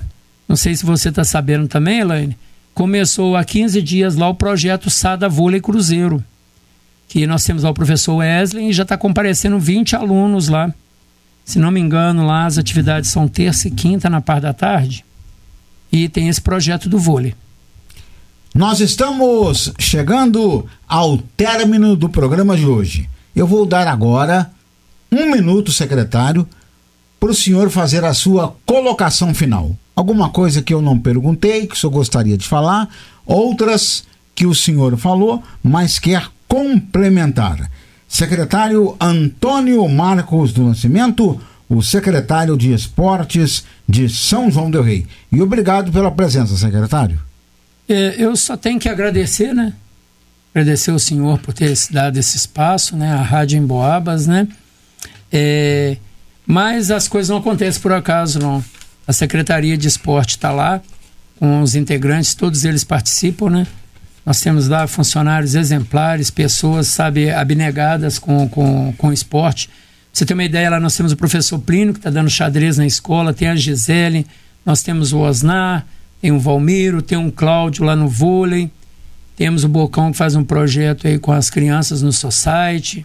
Speaker 3: não sei se você está sabendo também, Elaine, começou há 15 dias lá o projeto Sada Vôlei Cruzeiro. Que nós temos lá o professor Wesley e já está comparecendo 20 alunos lá. Se não me engano, lá as atividades são terça e quinta na parte da tarde. E tem esse projeto do vôlei.
Speaker 2: Nós estamos chegando ao término do programa de hoje. Eu vou dar agora um minuto, secretário, para o senhor fazer a sua colocação final. Alguma coisa que eu não perguntei, que o senhor gostaria de falar, outras que o senhor falou, mas quer complementar. Secretário Antônio Marcos do Nascimento, o secretário de Esportes de São João Del Rei. E obrigado pela presença, secretário.
Speaker 3: É, eu só tenho que agradecer, né? Agradecer ao senhor por ter dado esse espaço, né? A Rádio Emboabas, né? É, mas as coisas não acontecem por acaso, não. A Secretaria de Esporte está lá, com os integrantes, todos eles participam, né? Nós temos lá funcionários exemplares, pessoas, sabe, abnegadas com, com, com esporte. Você ter uma ideia, lá nós temos o professor Plínio, que está dando xadrez na escola, tem a Gisele, nós temos o Osnar, tem o Valmiro, tem um Cláudio lá no vôlei, temos o Bocão que faz um projeto aí com as crianças no Society,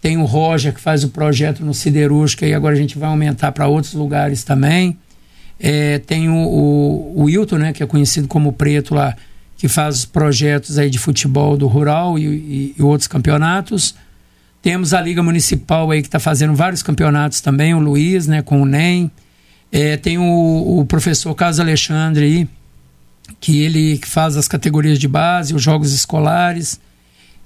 Speaker 3: tem o Roger que faz o projeto no Siderúrgica e agora a gente vai aumentar para outros lugares também. É, tem o, o, o né, que é conhecido como Preto lá, que faz projetos aí de futebol do rural e, e, e outros campeonatos. Temos a Liga Municipal aí que está fazendo vários campeonatos também, o Luiz, né, com o NEM. É, tem o, o, professor Carlos Alexandre aí, que ele faz as categorias de base, os jogos escolares.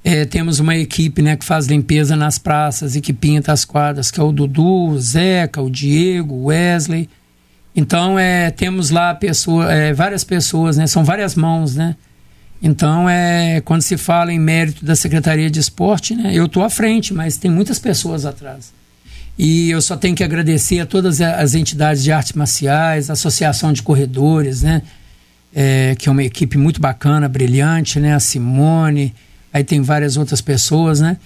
Speaker 3: É, temos uma equipe né, que faz limpeza nas praças e que pinta as quadras, que é o Dudu, o Zeca, o Diego, o Wesley. Então, é, temos lá pessoa, é, várias pessoas, né, são várias mãos, né? Então, é, quando se fala em mérito da Secretaria de Esporte, né, eu estou à frente, mas tem muitas pessoas atrás. E eu só tenho que agradecer a todas as entidades de artes marciais, a Associação de Corredores, né? É, que é uma equipe muito bacana, brilhante, né? A Simone, aí tem várias outras pessoas, né?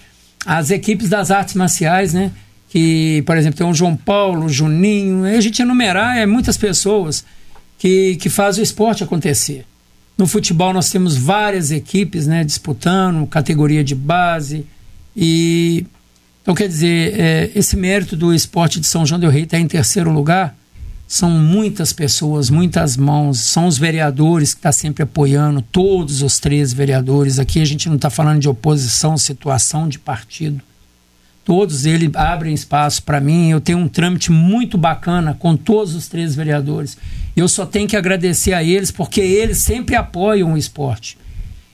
Speaker 3: As equipes das artes marciais, né? Que, por exemplo, tem o João Paulo, o Juninho, a gente enumerar é muitas pessoas que, que fazem o esporte acontecer. No futebol nós temos várias equipes, né? Disputando, categoria de base e... Então, quer dizer, é, esse mérito do esporte de São João del Rei está em terceiro lugar, são muitas pessoas, muitas mãos, são os vereadores que estão tá sempre apoiando, todos os três vereadores. Aqui a gente não está falando de oposição, situação de partido. Todos eles abrem espaço para mim. Eu tenho um trâmite muito bacana com todos os três vereadores. Eu só tenho que agradecer a eles porque eles sempre apoiam o esporte.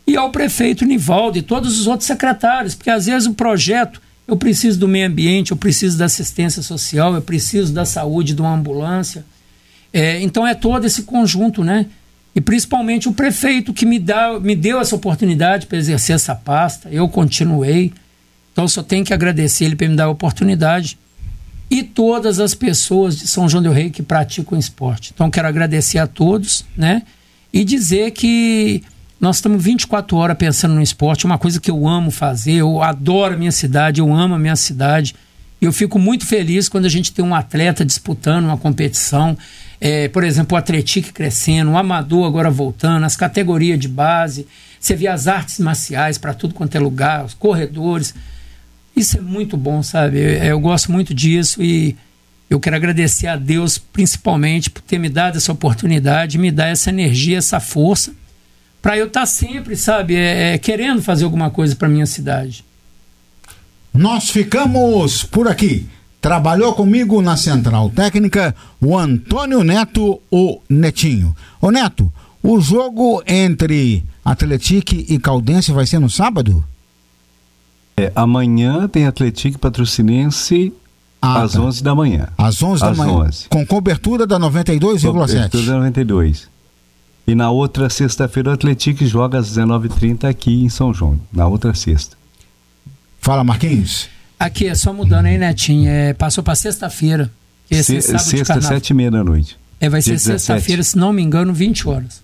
Speaker 3: E ao prefeito Nivaldo e todos os outros secretários, porque às vezes o projeto eu preciso do meio ambiente, eu preciso da assistência social, eu preciso da saúde, de uma ambulância. É, então é todo esse conjunto, né? E principalmente o prefeito que me, dá, me deu essa oportunidade para exercer essa pasta. Eu continuei. Então só tenho que agradecer ele por me dar a oportunidade. E todas as pessoas de São João del Rei que praticam esporte. Então quero agradecer a todos, né? E dizer que nós estamos 24 horas pensando no esporte, uma coisa que eu amo fazer, eu adoro a minha cidade, eu amo a minha cidade. Eu fico muito feliz quando a gente tem um atleta disputando uma competição. É, por exemplo, o Atletique crescendo, o Amador agora voltando, as categorias de base. Você vê as artes marciais para tudo quanto é lugar, os corredores. Isso é muito bom, sabe? Eu, eu gosto muito disso e Eu quero agradecer a Deus principalmente por ter me dado essa oportunidade, me dar essa energia, essa força, para eu estar tá sempre, sabe, é, é, querendo fazer alguma coisa para minha cidade.
Speaker 2: Nós ficamos por aqui. Trabalhou comigo na Central Técnica o Antônio Neto, o Netinho. Ô Neto, o jogo entre Atlético e Caldense vai ser no sábado?
Speaker 1: É, amanhã tem Atlético Patrocinense ah, às tá. 11 da manhã.
Speaker 2: Às 11 da manhã. 11. Com cobertura da 92,7. Cobertura
Speaker 1: da 92. E na outra sexta-feira o Atlético joga às 19h30 aqui em São João, na outra sexta.
Speaker 2: Fala, Marquinhos.
Speaker 3: Aqui, é só mudando aí, Netinho. É, passou para sexta-feira.
Speaker 1: Se, sexta, sete e meia da noite.
Speaker 3: É, vai ser sexta-feira, se não me engano, 20 horas.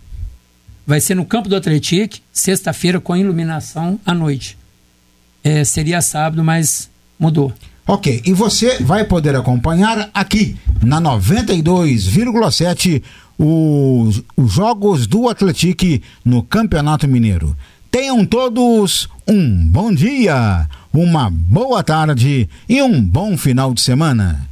Speaker 3: Vai ser no campo do Atlético, sexta-feira, com iluminação à noite. É, seria sábado, mas mudou.
Speaker 2: Ok, e você vai poder acompanhar aqui na 92,7 os, os jogos do Atlético no Campeonato Mineiro. Tenham todos um bom dia, uma boa tarde e um bom final de semana.